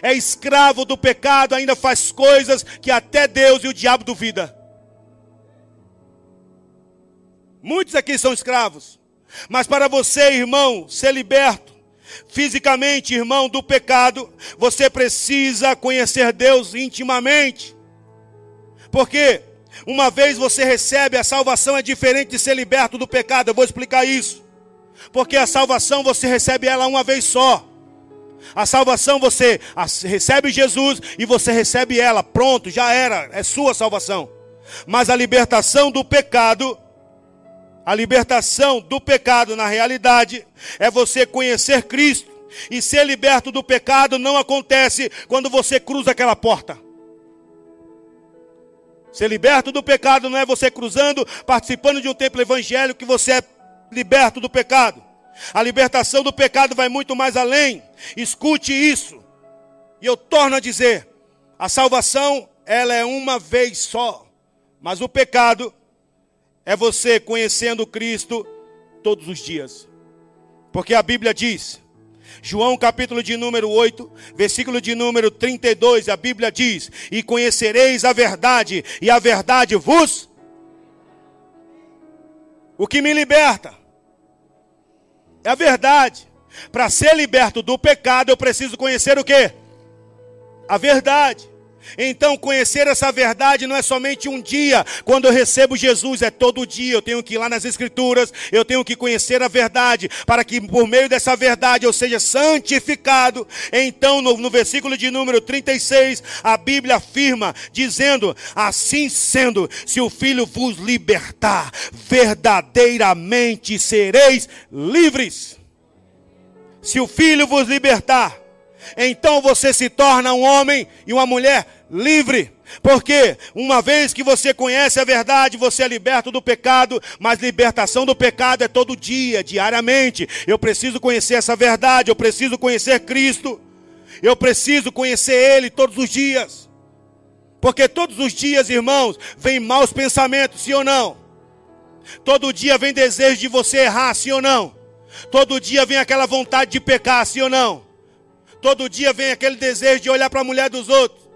É escravo do pecado, ainda faz coisas que até Deus e o diabo duvida. Muitos aqui são escravos. Mas para você, irmão, ser liberto, fisicamente, irmão, do pecado, você precisa conhecer Deus intimamente. Porque uma vez você recebe a salvação é diferente de ser liberto do pecado. Eu vou explicar isso. Porque a salvação você recebe ela uma vez só. A salvação você recebe Jesus e você recebe ela, pronto, já era, é sua salvação. Mas a libertação do pecado a libertação do pecado, na realidade, é você conhecer Cristo. E ser liberto do pecado não acontece quando você cruza aquela porta. Ser liberto do pecado não é você cruzando, participando de um templo evangélico que você é liberto do pecado. A libertação do pecado vai muito mais além. Escute isso. E eu torno a dizer: a salvação, ela é uma vez só. Mas o pecado, é você conhecendo Cristo todos os dias. Porque a Bíblia diz, João capítulo de número 8, versículo de número 32, a Bíblia diz: E conhecereis a verdade, e a verdade vos. O que me liberta é a verdade. Para ser liberto do pecado, eu preciso conhecer o que? A verdade. Então, conhecer essa verdade não é somente um dia, quando eu recebo Jesus, é todo dia. Eu tenho que ir lá nas Escrituras, eu tenho que conhecer a verdade, para que por meio dessa verdade eu seja santificado. Então, no, no versículo de número 36, a Bíblia afirma, dizendo: Assim sendo, se o Filho vos libertar, verdadeiramente sereis livres. Se o Filho vos libertar, então você se torna um homem e uma mulher livre. Porque uma vez que você conhece a verdade, você é liberto do pecado, mas libertação do pecado é todo dia, diariamente. Eu preciso conhecer essa verdade, eu preciso conhecer Cristo. Eu preciso conhecer ele todos os dias. Porque todos os dias, irmãos, vem maus pensamentos, sim ou não? Todo dia vem desejo de você errar, sim ou não? Todo dia vem aquela vontade de pecar, sim ou não? Todo dia vem aquele desejo de olhar para a mulher dos outros.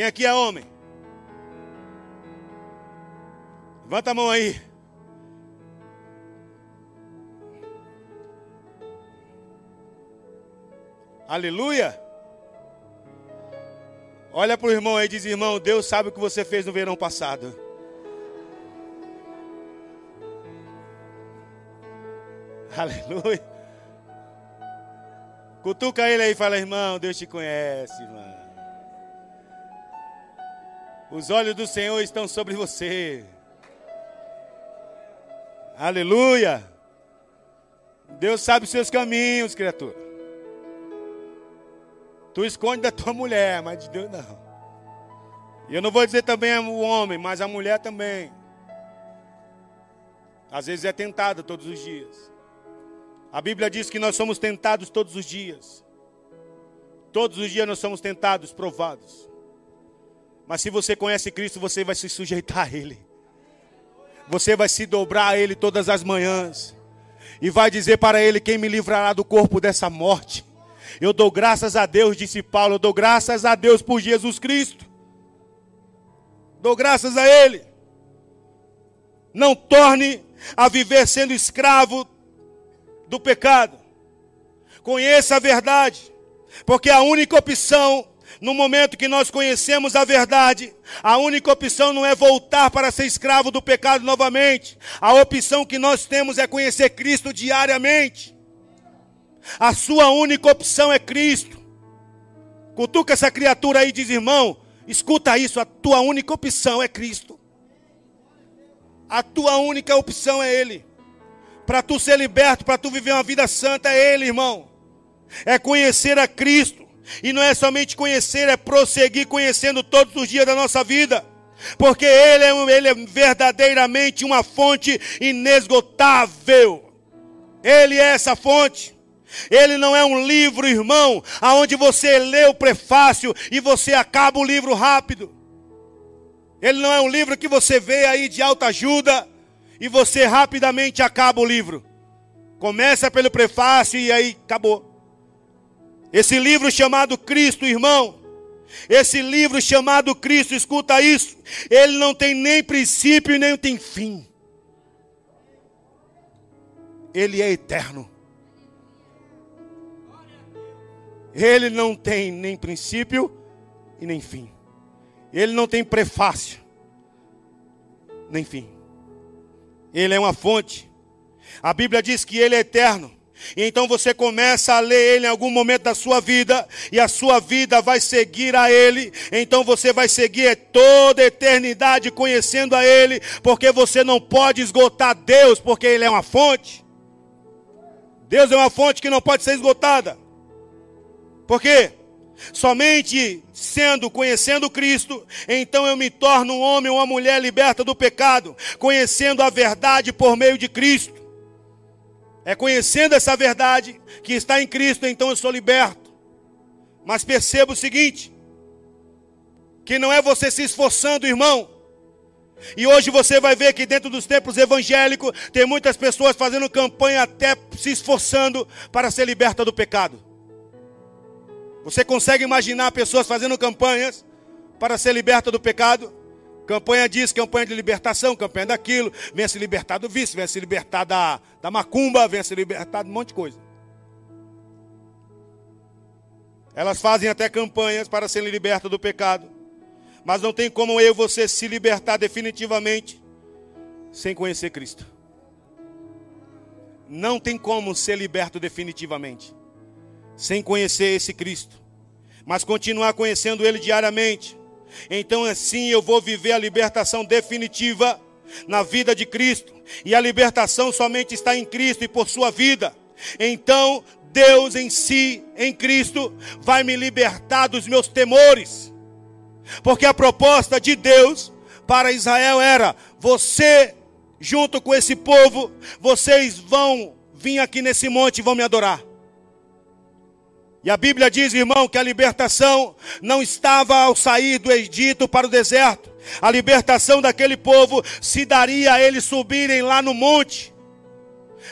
Quem aqui é homem? Levanta a mão aí. Aleluia. Olha para o irmão aí e diz: irmão, Deus sabe o que você fez no verão passado. Aleluia. Cutuca ele aí e fala: irmão, Deus te conhece, irmão. Os olhos do Senhor estão sobre você. Aleluia. Deus sabe os seus caminhos, criatura. Tu esconde da tua mulher, mas de Deus não. E eu não vou dizer também o homem, mas a mulher também. Às vezes é tentada todos os dias. A Bíblia diz que nós somos tentados todos os dias. Todos os dias nós somos tentados, provados. Mas se você conhece Cristo, você vai se sujeitar a Ele. Você vai se dobrar a Ele todas as manhãs. E vai dizer para Ele: Quem me livrará do corpo dessa morte? Eu dou graças a Deus, disse Paulo. Eu dou graças a Deus por Jesus Cristo. Dou graças a Ele. Não torne a viver sendo escravo do pecado. Conheça a verdade, porque a única opção no momento que nós conhecemos a verdade, a única opção não é voltar para ser escravo do pecado novamente. A opção que nós temos é conhecer Cristo diariamente. A sua única opção é Cristo. Cutuca essa criatura aí diz, irmão, escuta isso, a tua única opção é Cristo. A tua única opção é Ele. Para tu ser liberto, para tu viver uma vida santa, é Ele, irmão. É conhecer a Cristo. E não é somente conhecer, é prosseguir conhecendo todos os dias da nossa vida. Porque Ele é, ele é verdadeiramente uma fonte inesgotável. Ele é essa fonte. Ele não é um livro, irmão, aonde você lê o prefácio e você acaba o livro rápido. Ele não é um livro que você vê aí de alta ajuda e você rapidamente acaba o livro. Começa pelo prefácio e aí acabou. Esse livro chamado Cristo, irmão, esse livro chamado Cristo, escuta isso, ele não tem nem princípio nem tem fim. Ele é eterno. Ele não tem nem princípio e nem fim. Ele não tem prefácio, nem fim. Ele é uma fonte. A Bíblia diz que ele é eterno. E então você começa a ler ele em algum momento da sua vida, e a sua vida vai seguir a ele. Então você vai seguir toda a eternidade conhecendo a ele, porque você não pode esgotar Deus, porque ele é uma fonte. Deus é uma fonte que não pode ser esgotada. Por quê? Somente sendo, conhecendo Cristo, então eu me torno um homem ou uma mulher liberta do pecado, conhecendo a verdade por meio de Cristo. É conhecendo essa verdade que está em Cristo, então eu sou liberto. Mas perceba o seguinte: que não é você se esforçando, irmão. E hoje você vai ver que dentro dos templos evangélicos tem muitas pessoas fazendo campanha até se esforçando para ser liberta do pecado. Você consegue imaginar pessoas fazendo campanhas para ser liberta do pecado? Campanha disso, campanha de libertação, campanha daquilo. Venha se libertar do vício, venha se libertar da, da macumba, venha se libertar de um monte de coisa. Elas fazem até campanhas para serem libertas do pecado. Mas não tem como eu e você se libertar definitivamente sem conhecer Cristo. Não tem como ser liberto definitivamente sem conhecer esse Cristo. Mas continuar conhecendo Ele diariamente então assim eu vou viver a libertação definitiva na vida de Cristo. E a libertação somente está em Cristo e por sua vida. Então Deus em si, em Cristo, vai me libertar dos meus temores. Porque a proposta de Deus para Israel era: você, junto com esse povo, vocês vão vir aqui nesse monte e vão me adorar. E a Bíblia diz, irmão, que a libertação não estava ao sair do Egito para o deserto. A libertação daquele povo se daria a eles subirem lá no monte.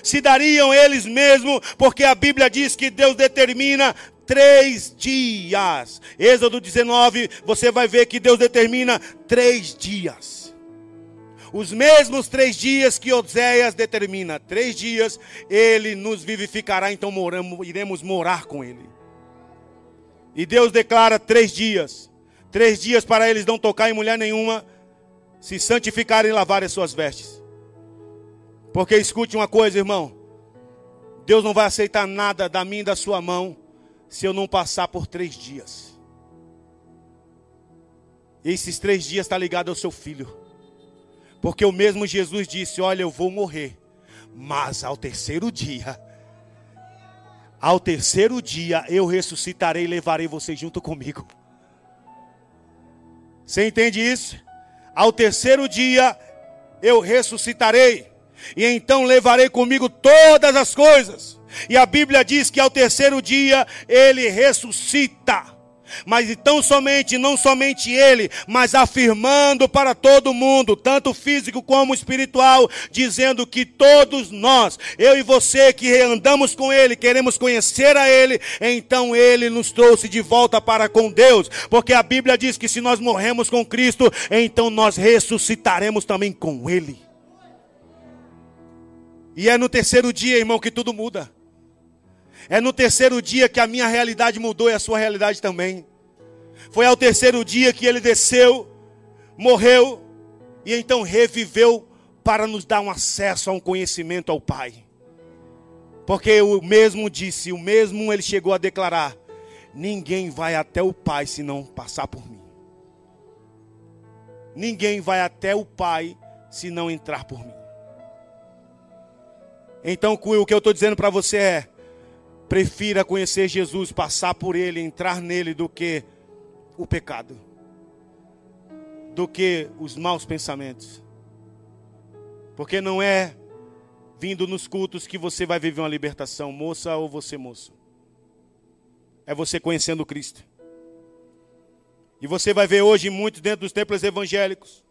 Se dariam eles mesmos, porque a Bíblia diz que Deus determina três dias. Êxodo 19, você vai ver que Deus determina três dias. Os mesmos três dias que Oséias determina, três dias, ele nos vivificará, então moramos, iremos morar com ele. E Deus declara três dias. Três dias para eles não tocar em mulher nenhuma, se santificarem e lavarem as suas vestes. Porque escute uma coisa, irmão. Deus não vai aceitar nada da minha e da sua mão se eu não passar por três dias. E esses três dias está ligado ao seu filho. Porque o mesmo Jesus disse: Olha, eu vou morrer, mas ao terceiro dia, ao terceiro dia eu ressuscitarei e levarei você junto comigo. Você entende isso? Ao terceiro dia eu ressuscitarei, e então levarei comigo todas as coisas. E a Bíblia diz que ao terceiro dia ele ressuscita. Mas então somente, não somente ele, mas afirmando para todo mundo, tanto físico como espiritual, dizendo que todos nós, eu e você que andamos com ele, queremos conhecer a ele, então ele nos trouxe de volta para com Deus, porque a Bíblia diz que se nós morremos com Cristo, então nós ressuscitaremos também com ele. E é no terceiro dia, irmão, que tudo muda. É no terceiro dia que a minha realidade mudou e a sua realidade também. Foi ao terceiro dia que ele desceu, morreu e então reviveu para nos dar um acesso a um conhecimento ao Pai. Porque o mesmo disse, o mesmo ele chegou a declarar: ninguém vai até o Pai se não passar por mim. Ninguém vai até o Pai se não entrar por mim. Então, o que eu estou dizendo para você é: prefira conhecer Jesus, passar por Ele, entrar nele, do que o pecado, do que os maus pensamentos. Porque não é vindo nos cultos que você vai viver uma libertação, moça ou você moço. É você conhecendo Cristo. E você vai ver hoje muito dentro dos templos evangélicos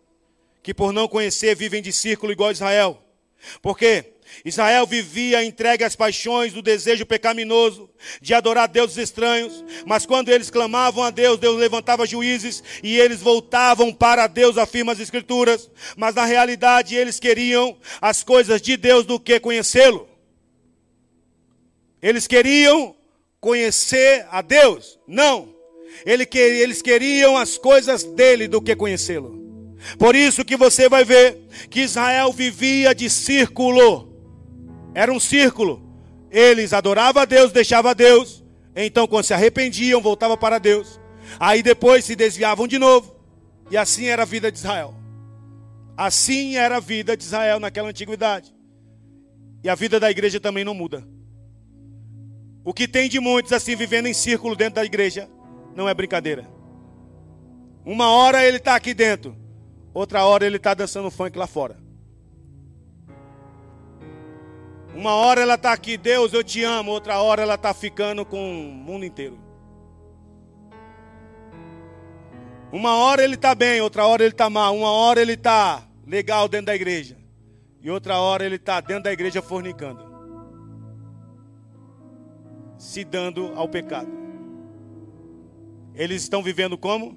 que por não conhecer vivem de círculo igual a Israel. Porque Israel vivia entregue às paixões do desejo pecaminoso de adorar deuses estranhos, mas quando eles clamavam a Deus, Deus levantava juízes e eles voltavam para Deus, afirma as Escrituras, mas na realidade eles queriam as coisas de Deus do que conhecê-lo. Eles queriam conhecer a Deus? Não. Eles queriam as coisas dele do que conhecê-lo. Por isso que você vai ver que Israel vivia de círculo. Era um círculo. Eles adoravam a Deus, deixavam a Deus. Então, quando se arrependiam, voltavam para Deus. Aí depois se desviavam de novo. E assim era a vida de Israel. Assim era a vida de Israel naquela antiguidade. E a vida da igreja também não muda. O que tem de muitos assim vivendo em círculo dentro da igreja não é brincadeira. Uma hora ele está aqui dentro, outra hora ele está dançando funk lá fora. Uma hora ela está aqui, Deus, eu te amo. Outra hora ela está ficando com o mundo inteiro. Uma hora ele está bem, outra hora ele está mal. Uma hora ele está legal dentro da igreja. E outra hora ele está dentro da igreja fornicando. Se dando ao pecado. Eles estão vivendo como?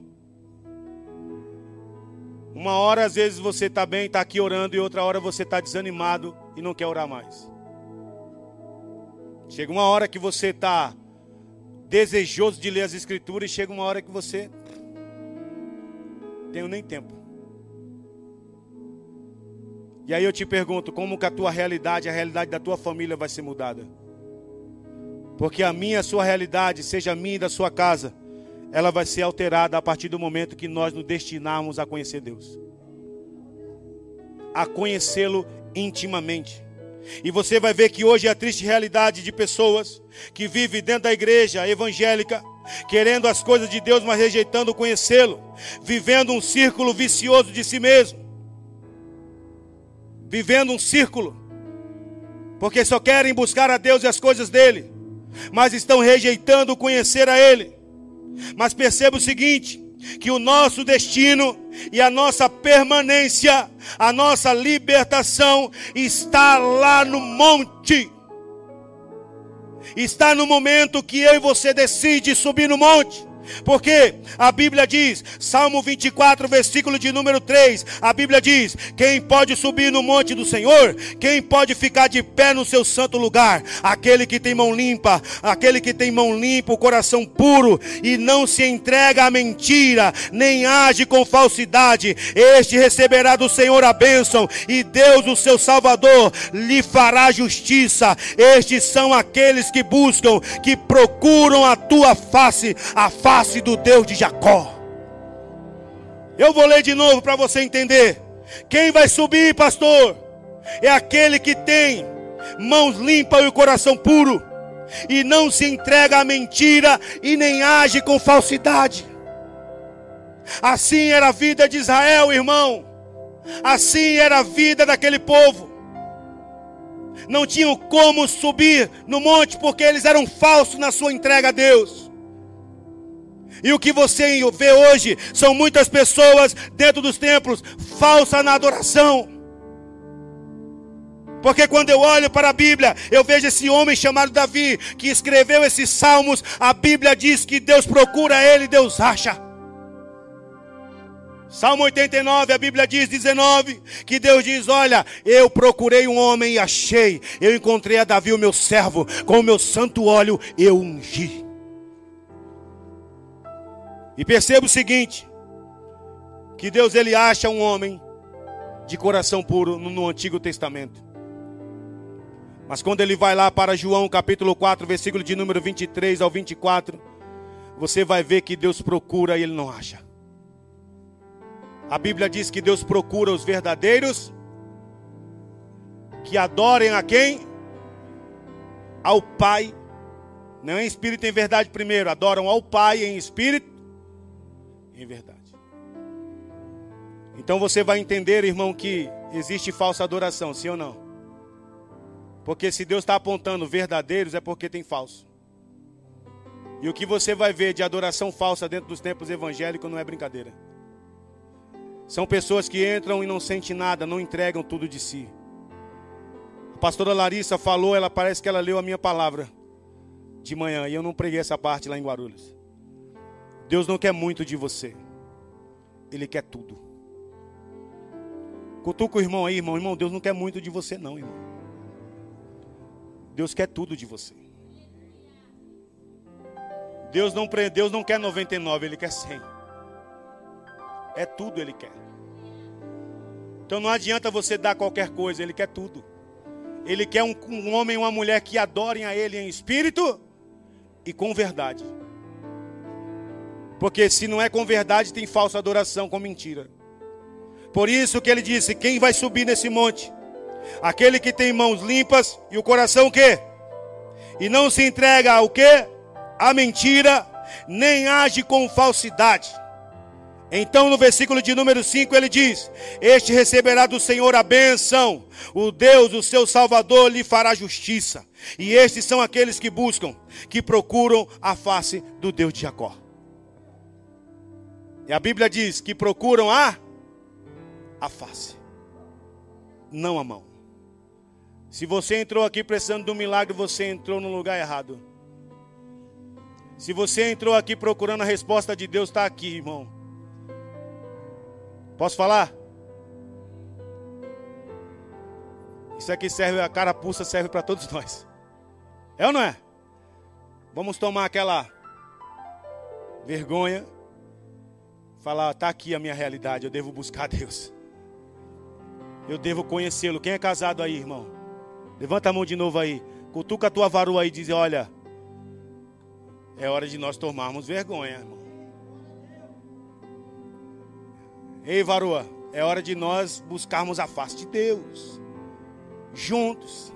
Uma hora às vezes você está bem, está aqui orando, e outra hora você está desanimado e não quer orar mais. Chega uma hora que você está desejoso de ler as escrituras e chega uma hora que você tenho nem tempo. E aí eu te pergunto, como que a tua realidade, a realidade da tua família vai ser mudada? Porque a minha, a sua realidade, seja a minha e da sua casa, ela vai ser alterada a partir do momento que nós nos destinarmos a conhecer Deus. A conhecê-lo intimamente. E você vai ver que hoje é a triste realidade de pessoas que vivem dentro da igreja evangélica, querendo as coisas de Deus, mas rejeitando conhecê-lo, vivendo um círculo vicioso de si mesmo. Vivendo um círculo, porque só querem buscar a Deus e as coisas dele, mas estão rejeitando conhecer a Ele. Mas perceba o seguinte: que o nosso destino e a nossa permanência, a nossa libertação está lá no monte. Está no momento que eu e você decide subir no monte. Porque a Bíblia diz, Salmo 24, versículo de número 3, a Bíblia diz: Quem pode subir no monte do Senhor? Quem pode ficar de pé no seu santo lugar? Aquele que tem mão limpa, aquele que tem mão limpa, o coração puro e não se entrega à mentira, nem age com falsidade. Este receberá do Senhor a bênção e Deus, o seu Salvador, lhe fará justiça. Estes são aqueles que buscam, que procuram a tua face, a face face do Deus de Jacó. Eu vou ler de novo para você entender. Quem vai subir, pastor? É aquele que tem mãos limpas e o coração puro, e não se entrega à mentira e nem age com falsidade. Assim era a vida de Israel, irmão. Assim era a vida daquele povo. Não tinham como subir no monte porque eles eram falsos na sua entrega a Deus. E o que você vê hoje são muitas pessoas dentro dos templos falsas na adoração. Porque quando eu olho para a Bíblia, eu vejo esse homem chamado Davi, que escreveu esses salmos. A Bíblia diz que Deus procura ele, Deus acha. Salmo 89, a Bíblia diz 19, que Deus diz: Olha, eu procurei um homem e achei. Eu encontrei a Davi, o meu servo, com o meu santo óleo eu ungi. E perceba o seguinte: que Deus ele acha um homem de coração puro no, Antigo Testamento. Mas quando ele vai lá para João capítulo 4, versículo de número 23 ao 24, você vai ver que Deus procura e ele não acha. A Bíblia diz que Deus procura os verdadeiros que adorem a quem? Ao Pai. Não em espírito em verdade primeiro, adoram ao Pai em espírito em verdade. Então você vai entender, irmão, que existe falsa adoração, sim ou não? Porque se Deus está apontando verdadeiros, é porque tem falso. E o que você vai ver de adoração falsa dentro dos tempos evangélicos não é brincadeira. São pessoas que entram e não sentem nada, não entregam tudo de si. A pastora Larissa falou, ela parece que ela leu a minha palavra de manhã, e eu não preguei essa parte lá em Guarulhos. Deus não quer muito de você. Ele quer tudo. Cutuca o irmão aí, irmão. Irmão, Deus não quer muito de você, não, irmão. Deus quer tudo de você. Deus não, Deus não quer 99, Ele quer 100. É tudo Ele quer. Então não adianta você dar qualquer coisa, Ele quer tudo. Ele quer um, um homem e uma mulher que adorem a Ele em espírito e com verdade. Porque se não é com verdade, tem falsa adoração com mentira. Por isso que ele disse: quem vai subir nesse monte? Aquele que tem mãos limpas e o coração o quê? E não se entrega ao quê? A mentira, nem age com falsidade. Então, no versículo de número 5, ele diz: Este receberá do Senhor a benção, o Deus, o seu Salvador, lhe fará justiça. E estes são aqueles que buscam, que procuram a face do Deus de Jacó. E a Bíblia diz que procuram a a face, não a mão. Se você entrou aqui precisando de um milagre, você entrou no lugar errado. Se você entrou aqui procurando a resposta de Deus, está aqui, irmão. Posso falar? Isso aqui serve, a carapuça serve para todos nós. É ou não é? Vamos tomar aquela vergonha Falar, está aqui a minha realidade, eu devo buscar Deus. Eu devo conhecê-lo. Quem é casado aí, irmão? Levanta a mão de novo aí. Cutuca a tua varoa aí e diz: Olha, é hora de nós tomarmos vergonha, irmão. Ei, varoa, é hora de nós buscarmos a face de Deus. Juntos.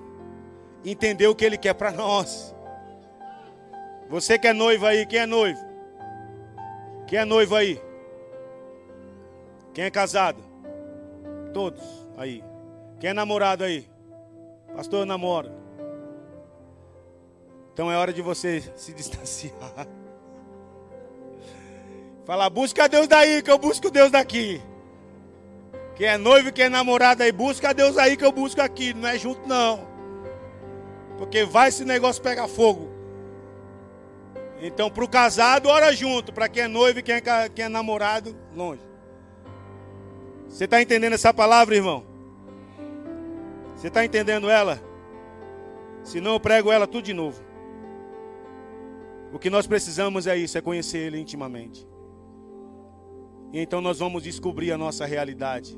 Entender o que Ele quer para nós. Você que é noivo aí, quem é noivo? Quem é noivo aí? Quem é casado? Todos aí. Quem é namorado aí? Pastor namora. Então é hora de você se distanciar. Falar, busca Deus daí, que eu busco Deus daqui. Quem é noivo, quem é namorado aí, busca Deus aí que eu busco aqui. Não é junto, não. Porque vai esse negócio pegar fogo. Então, para o casado, ora junto. Para quem é noivo e quem é, quem é namorado, longe. Você está entendendo essa palavra, irmão? Você está entendendo ela? Se não, eu prego ela tudo de novo. O que nós precisamos é isso, é conhecer Ele intimamente. E então nós vamos descobrir a nossa realidade.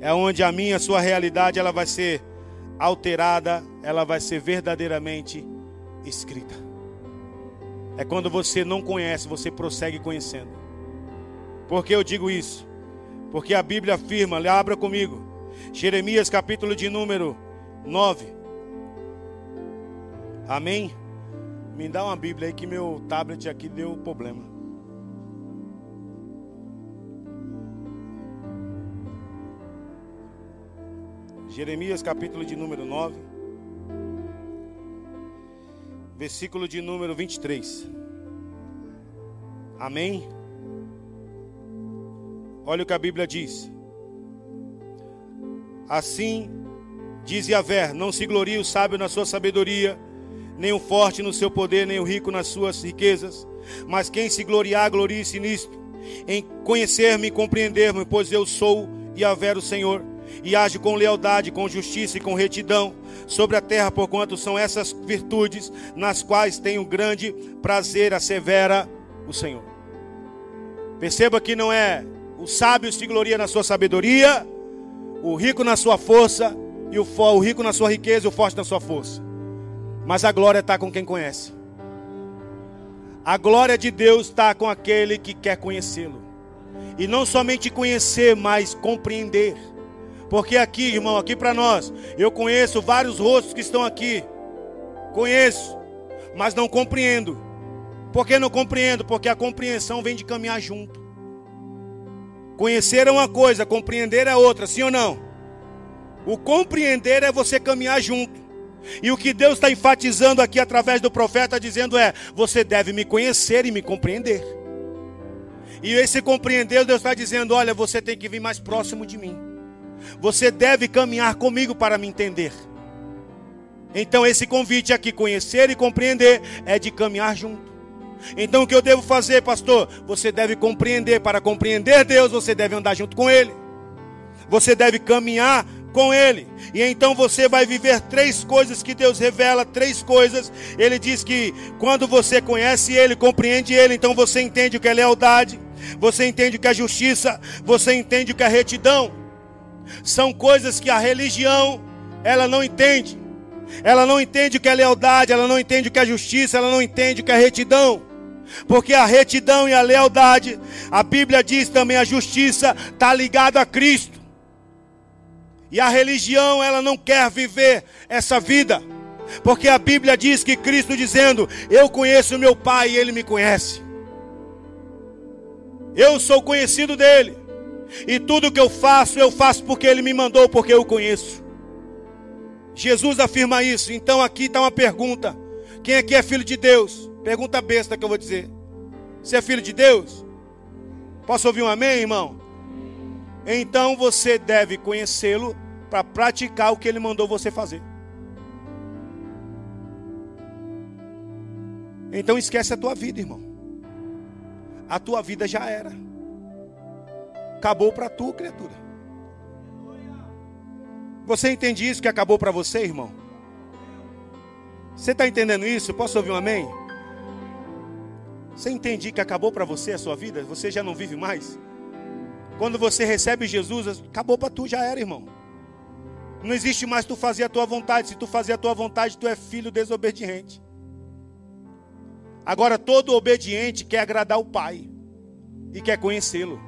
É onde a minha, a sua realidade, ela vai ser alterada, ela vai ser verdadeiramente escrita. É quando você não conhece, você prossegue conhecendo. Por que eu digo isso? Porque a Bíblia afirma, abra comigo, Jeremias capítulo de número 9. Amém? Me dá uma Bíblia aí que meu tablet aqui deu problema. Jeremias capítulo de número 9, versículo de número 23. Amém? Olha o que a Bíblia diz. Assim diz Yahvé: Não se glorie o sábio na sua sabedoria, nem o forte no seu poder, nem o rico nas suas riquezas. Mas quem se gloriar, glorie-se nisto, em conhecer-me e compreender-me, pois eu sou Yahvé o Senhor e age com lealdade, com justiça e com retidão sobre a terra, porquanto são essas virtudes nas quais tenho grande prazer, assevera o Senhor. Perceba que não é o sábio se gloria na sua sabedoria, o rico na sua força, e o, o rico na sua riqueza e o forte na sua força. Mas a glória está com quem conhece. A glória de Deus está com aquele que quer conhecê-lo. E não somente conhecer, mas compreender. Porque aqui, irmão, aqui para nós, eu conheço vários rostos que estão aqui. Conheço, mas não compreendo. Por que não compreendo? Porque a compreensão vem de caminhar junto. Conhecer é uma coisa, compreender é outra, sim ou não? O compreender é você caminhar junto. E o que Deus está enfatizando aqui através do profeta, dizendo é: você deve me conhecer e me compreender. E esse compreender, Deus está dizendo: olha, você tem que vir mais próximo de mim. Você deve caminhar comigo para me entender. Então, esse convite aqui, conhecer e compreender, é de caminhar junto. Então, o que eu devo fazer, pastor? Você deve compreender. Para compreender Deus, você deve andar junto com Ele. Você deve caminhar com Ele. E então você vai viver três coisas que Deus revela, três coisas. Ele diz que quando você conhece Ele, compreende Ele, então você entende o que é lealdade, você entende o que é justiça, você entende o que é retidão. São coisas que a religião ela não entende. Ela não entende o que é lealdade, ela não entende o que é justiça, ela não entende o que é retidão. Porque a retidão e a lealdade, a Bíblia diz também a justiça está ligada a Cristo. E a religião, ela não quer viver essa vida. Porque a Bíblia diz que Cristo dizendo: "Eu conheço meu Pai e ele me conhece". Eu sou conhecido dele. E tudo que eu faço, eu faço porque Ele me mandou, porque eu conheço. Jesus afirma isso. Então aqui está uma pergunta: quem aqui é filho de Deus? Pergunta besta que eu vou dizer. Você é filho de Deus? Posso ouvir um amém, irmão? Então você deve conhecê-lo para praticar o que ele mandou você fazer. Então esquece a tua vida, irmão. A tua vida já era. Acabou para tu, criatura. Você entende isso que acabou para você, irmão? Você está entendendo isso? Posso ouvir um amém? Você entende que acabou para você a sua vida? Você já não vive mais? Quando você recebe Jesus, acabou para tu, já era, irmão. Não existe mais tu fazer a tua vontade. Se tu fazer a tua vontade, tu é filho desobediente. Agora, todo obediente quer agradar o Pai e quer conhecê-lo.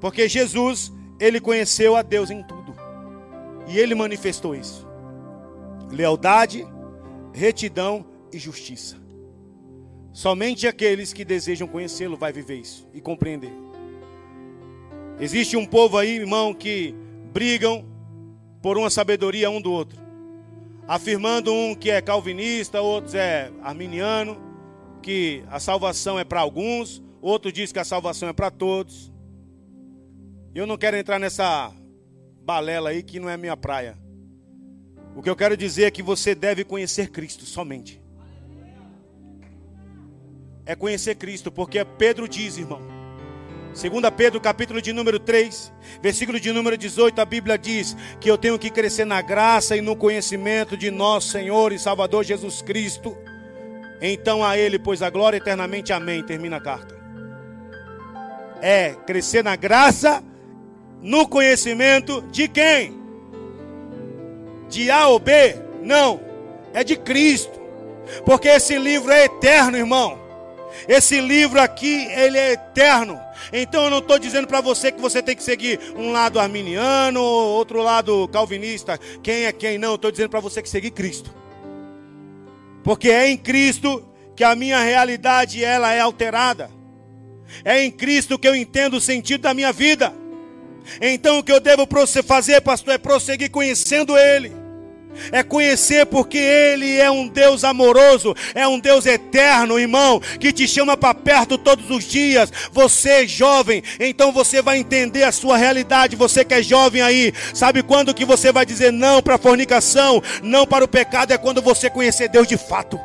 Porque Jesus, ele conheceu a Deus em tudo. E ele manifestou isso. Lealdade, retidão e justiça. Somente aqueles que desejam conhecê-lo vai viver isso e compreender. Existe um povo aí, irmão, que brigam por uma sabedoria um do outro. Afirmando um que é calvinista, outros é arminiano, que a salvação é para alguns, outro diz que a salvação é para todos. Eu não quero entrar nessa balela aí que não é minha praia. O que eu quero dizer é que você deve conhecer Cristo somente. É conhecer Cristo, porque Pedro diz, irmão. 2 Pedro, capítulo de número 3, versículo de número 18, a Bíblia diz que eu tenho que crescer na graça e no conhecimento de nosso Senhor e Salvador Jesus Cristo. Então a Ele, pois a glória eternamente. Amém. Termina a carta. É crescer na graça, no conhecimento de quem? De A ou B? Não, é de Cristo. Porque esse livro é eterno, irmão. Esse livro aqui, ele é eterno. Então eu não estou dizendo para você que você tem que seguir um lado arminiano, outro lado calvinista, quem é quem não. Estou dizendo para você que seguir Cristo. Porque é em Cristo que a minha realidade ela é alterada. É em Cristo que eu entendo o sentido da minha vida. Então o que eu devo fazer, pastor, é prosseguir conhecendo Ele é conhecer porque Ele é um Deus amoroso, é um Deus eterno, irmão, que te chama para perto todos os dias. Você é jovem, então você vai entender a sua realidade. Você que é jovem aí, sabe quando que você vai dizer não para a fornicação, não para o pecado? É quando você conhecer Deus de fato.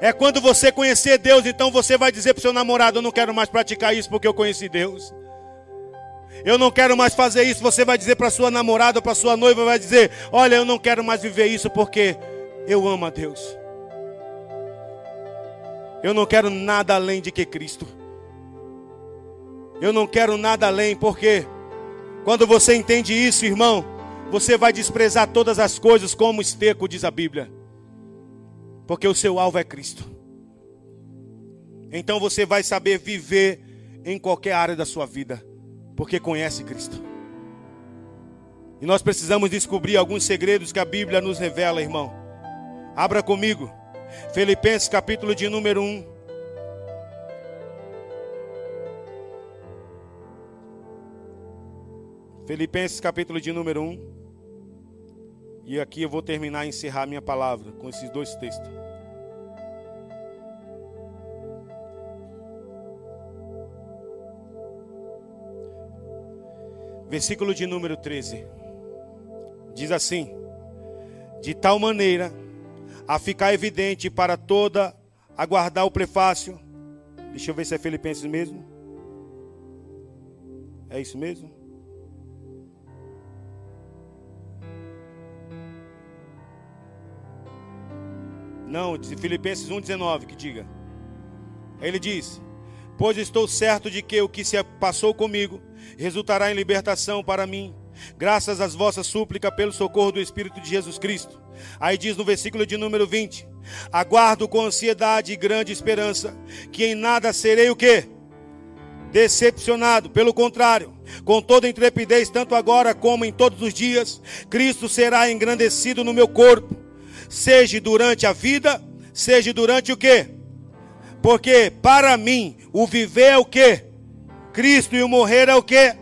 É quando você conhecer Deus, então você vai dizer para o seu namorado: Eu não quero mais praticar isso porque eu conheci Deus. Eu não quero mais fazer isso. Você vai dizer para sua namorada para sua noiva, vai dizer: Olha, eu não quero mais viver isso porque eu amo a Deus. Eu não quero nada além de que Cristo. Eu não quero nada além, porque quando você entende isso, irmão, você vai desprezar todas as coisas como esterco, diz a Bíblia. Porque o seu alvo é Cristo. Então você vai saber viver em qualquer área da sua vida porque conhece Cristo. E nós precisamos descobrir alguns segredos que a Bíblia nos revela, irmão. Abra comigo. Filipenses capítulo de número 1. Filipenses capítulo de número 1. E aqui eu vou terminar e encerrar minha palavra com esses dois textos. Versículo de número 13. Diz assim: De tal maneira a ficar evidente para toda aguardar o prefácio. Deixa eu ver se é Filipenses mesmo. É isso mesmo? Não, Filipenses 1,19 que diga. Ele diz: Pois estou certo de que o que se passou comigo resultará em libertação para mim, graças às vossas súplicas pelo socorro do Espírito de Jesus Cristo. Aí diz no versículo de número 20: Aguardo com ansiedade e grande esperança que em nada serei o quê? Decepcionado, pelo contrário, com toda intrepidez, tanto agora como em todos os dias, Cristo será engrandecido no meu corpo, seja durante a vida, seja durante o quê? Porque para mim o viver é o quê? Cristo e o morrer é o que?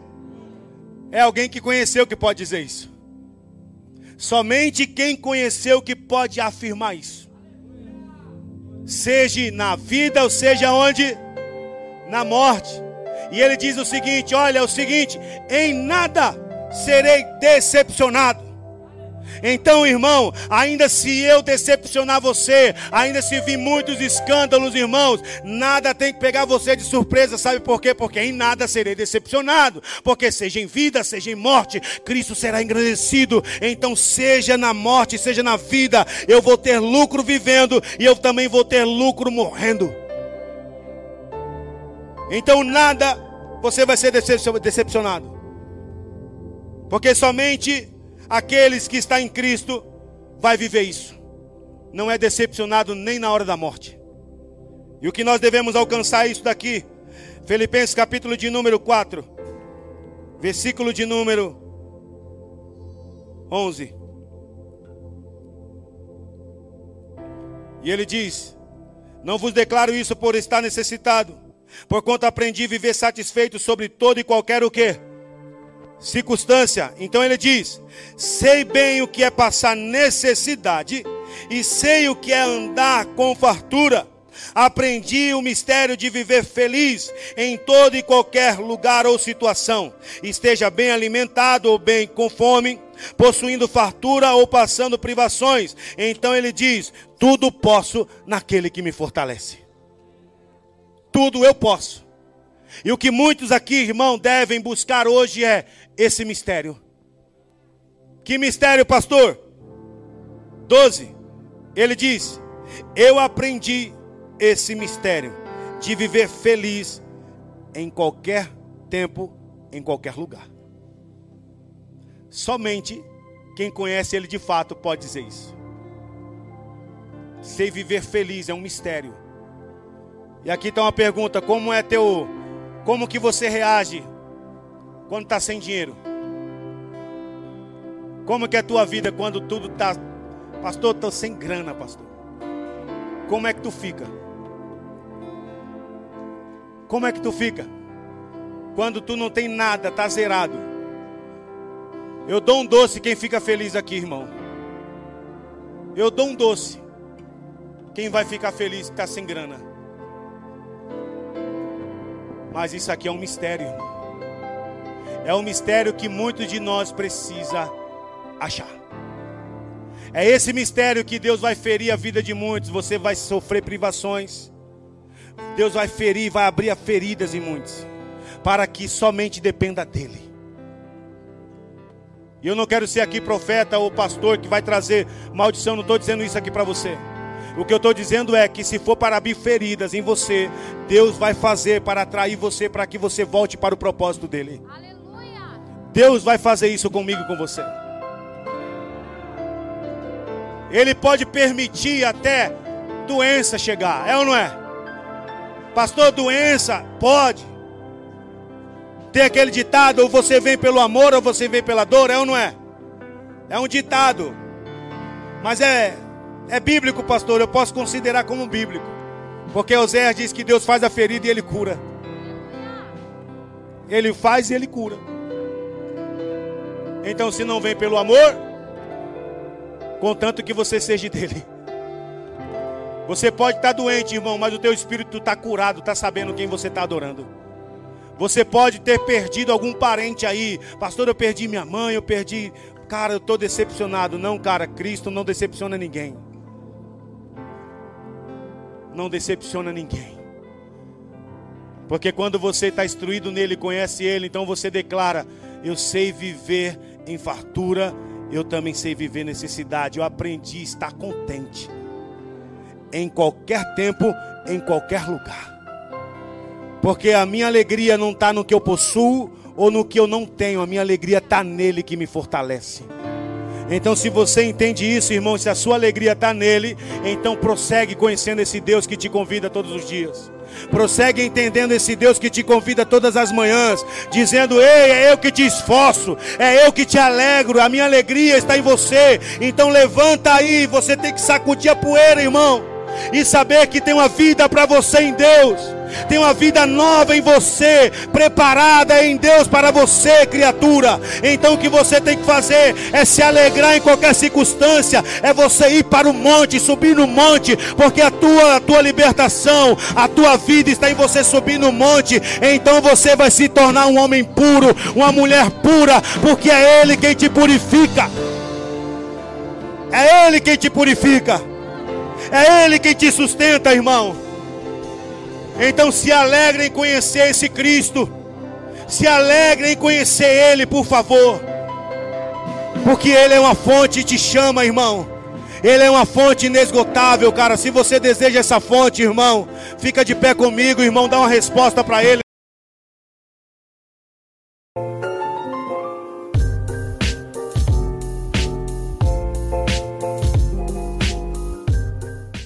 É alguém que conheceu que pode dizer isso. Somente quem conheceu que pode afirmar isso. Seja na vida ou seja onde? Na morte. E ele diz o seguinte: olha, é o seguinte, em nada serei decepcionado. Então, irmão, ainda se eu decepcionar você, ainda se vir muitos escândalos, irmãos, nada tem que pegar você de surpresa, sabe por quê? Porque em nada serei decepcionado, porque seja em vida, seja em morte, Cristo será engrandecido. Então, seja na morte, seja na vida, eu vou ter lucro vivendo e eu também vou ter lucro morrendo. Então, nada você vai ser decepcionado. Porque somente aqueles que estão em Cristo vai viver isso. Não é decepcionado nem na hora da morte. E o que nós devemos alcançar é isso daqui. Filipenses capítulo de número 4, versículo de número 11. E ele diz: Não vos declaro isso por estar necessitado, porquanto aprendi a viver satisfeito sobre todo e qualquer o que circunstância. Então ele diz: Sei bem o que é passar necessidade e sei o que é andar com fartura. Aprendi o mistério de viver feliz em todo e qualquer lugar ou situação, esteja bem alimentado ou bem com fome, possuindo fartura ou passando privações. Então ele diz: Tudo posso naquele que me fortalece. tudo eu posso. E o que muitos aqui, irmão, devem buscar hoje é esse mistério. Que mistério, pastor? 12. Ele diz: Eu aprendi esse mistério de viver feliz em qualquer tempo, em qualquer lugar. Somente quem conhece ele de fato pode dizer isso. Sei viver feliz é um mistério. E aqui está uma pergunta: como é teu, como que você reage quando está sem dinheiro? Como que é a tua vida quando tudo está, pastor, estou sem grana, pastor? Como é que tu fica? Como é que tu fica? Quando tu não tem nada, tá zerado. Eu dou um doce quem fica feliz aqui, irmão. Eu dou um doce. Quem vai ficar feliz que está sem grana? Mas isso aqui é um mistério. É um mistério que muitos de nós precisa achar. É esse mistério que Deus vai ferir a vida de muitos. Você vai sofrer privações. Deus vai ferir, vai abrir feridas em muitos, para que somente dependa dEle. E eu não quero ser aqui profeta ou pastor que vai trazer maldição, não estou dizendo isso aqui para você. O que eu estou dizendo é que se for para abrir feridas em você, Deus vai fazer para atrair você para que você volte para o propósito dele. Aleluia. Deus vai fazer isso comigo e com você. Ele pode permitir até doença chegar, é ou não é? Pastor, doença pode. Tem aquele ditado, ou você vem pelo amor ou você vem pela dor, é ou não é? É um ditado. Mas é é bíblico, pastor, eu posso considerar como bíblico. Porque Oséias diz que Deus faz a ferida e ele cura. Ele faz e ele cura. Então, se não vem pelo amor, contanto que você seja dele. Você pode estar doente, irmão, mas o teu espírito está curado, está sabendo quem você está adorando. Você pode ter perdido algum parente aí, pastor. Eu perdi minha mãe, eu perdi. Cara, eu estou decepcionado. Não, cara, Cristo não decepciona ninguém não decepciona ninguém. Porque quando você está instruído nele, conhece ele, então você declara: Eu sei viver em fartura, eu também sei viver necessidade. Eu aprendi a estar contente em qualquer tempo, em qualquer lugar. Porque a minha alegria não está no que eu possuo ou no que eu não tenho, a minha alegria está nele que me fortalece. Então, se você entende isso, irmão, se a sua alegria está nele, então prossegue conhecendo esse Deus que te convida todos os dias. Prossegue entendendo esse Deus que te convida todas as manhãs, dizendo: Ei, é eu que te esforço, é eu que te alegro, a minha alegria está em você. Então levanta aí, você tem que sacudir a poeira, irmão, e saber que tem uma vida para você em Deus tem uma vida nova em você, preparada em Deus para você, criatura. Então o que você tem que fazer é se alegrar em qualquer circunstância, é você ir para o monte, subir no monte, porque a tua, a tua libertação, a tua vida está em você subir no monte. Então você vai se tornar um homem puro, uma mulher pura, porque é Ele quem te purifica. É Ele quem te purifica. É Ele quem te sustenta, irmão. Então se alegrem em conhecer esse Cristo. Se alegrem em conhecer Ele, por favor. Porque Ele é uma fonte e te chama, irmão. Ele é uma fonte inesgotável, cara. Se você deseja essa fonte, irmão, fica de pé comigo, irmão, dá uma resposta para Ele.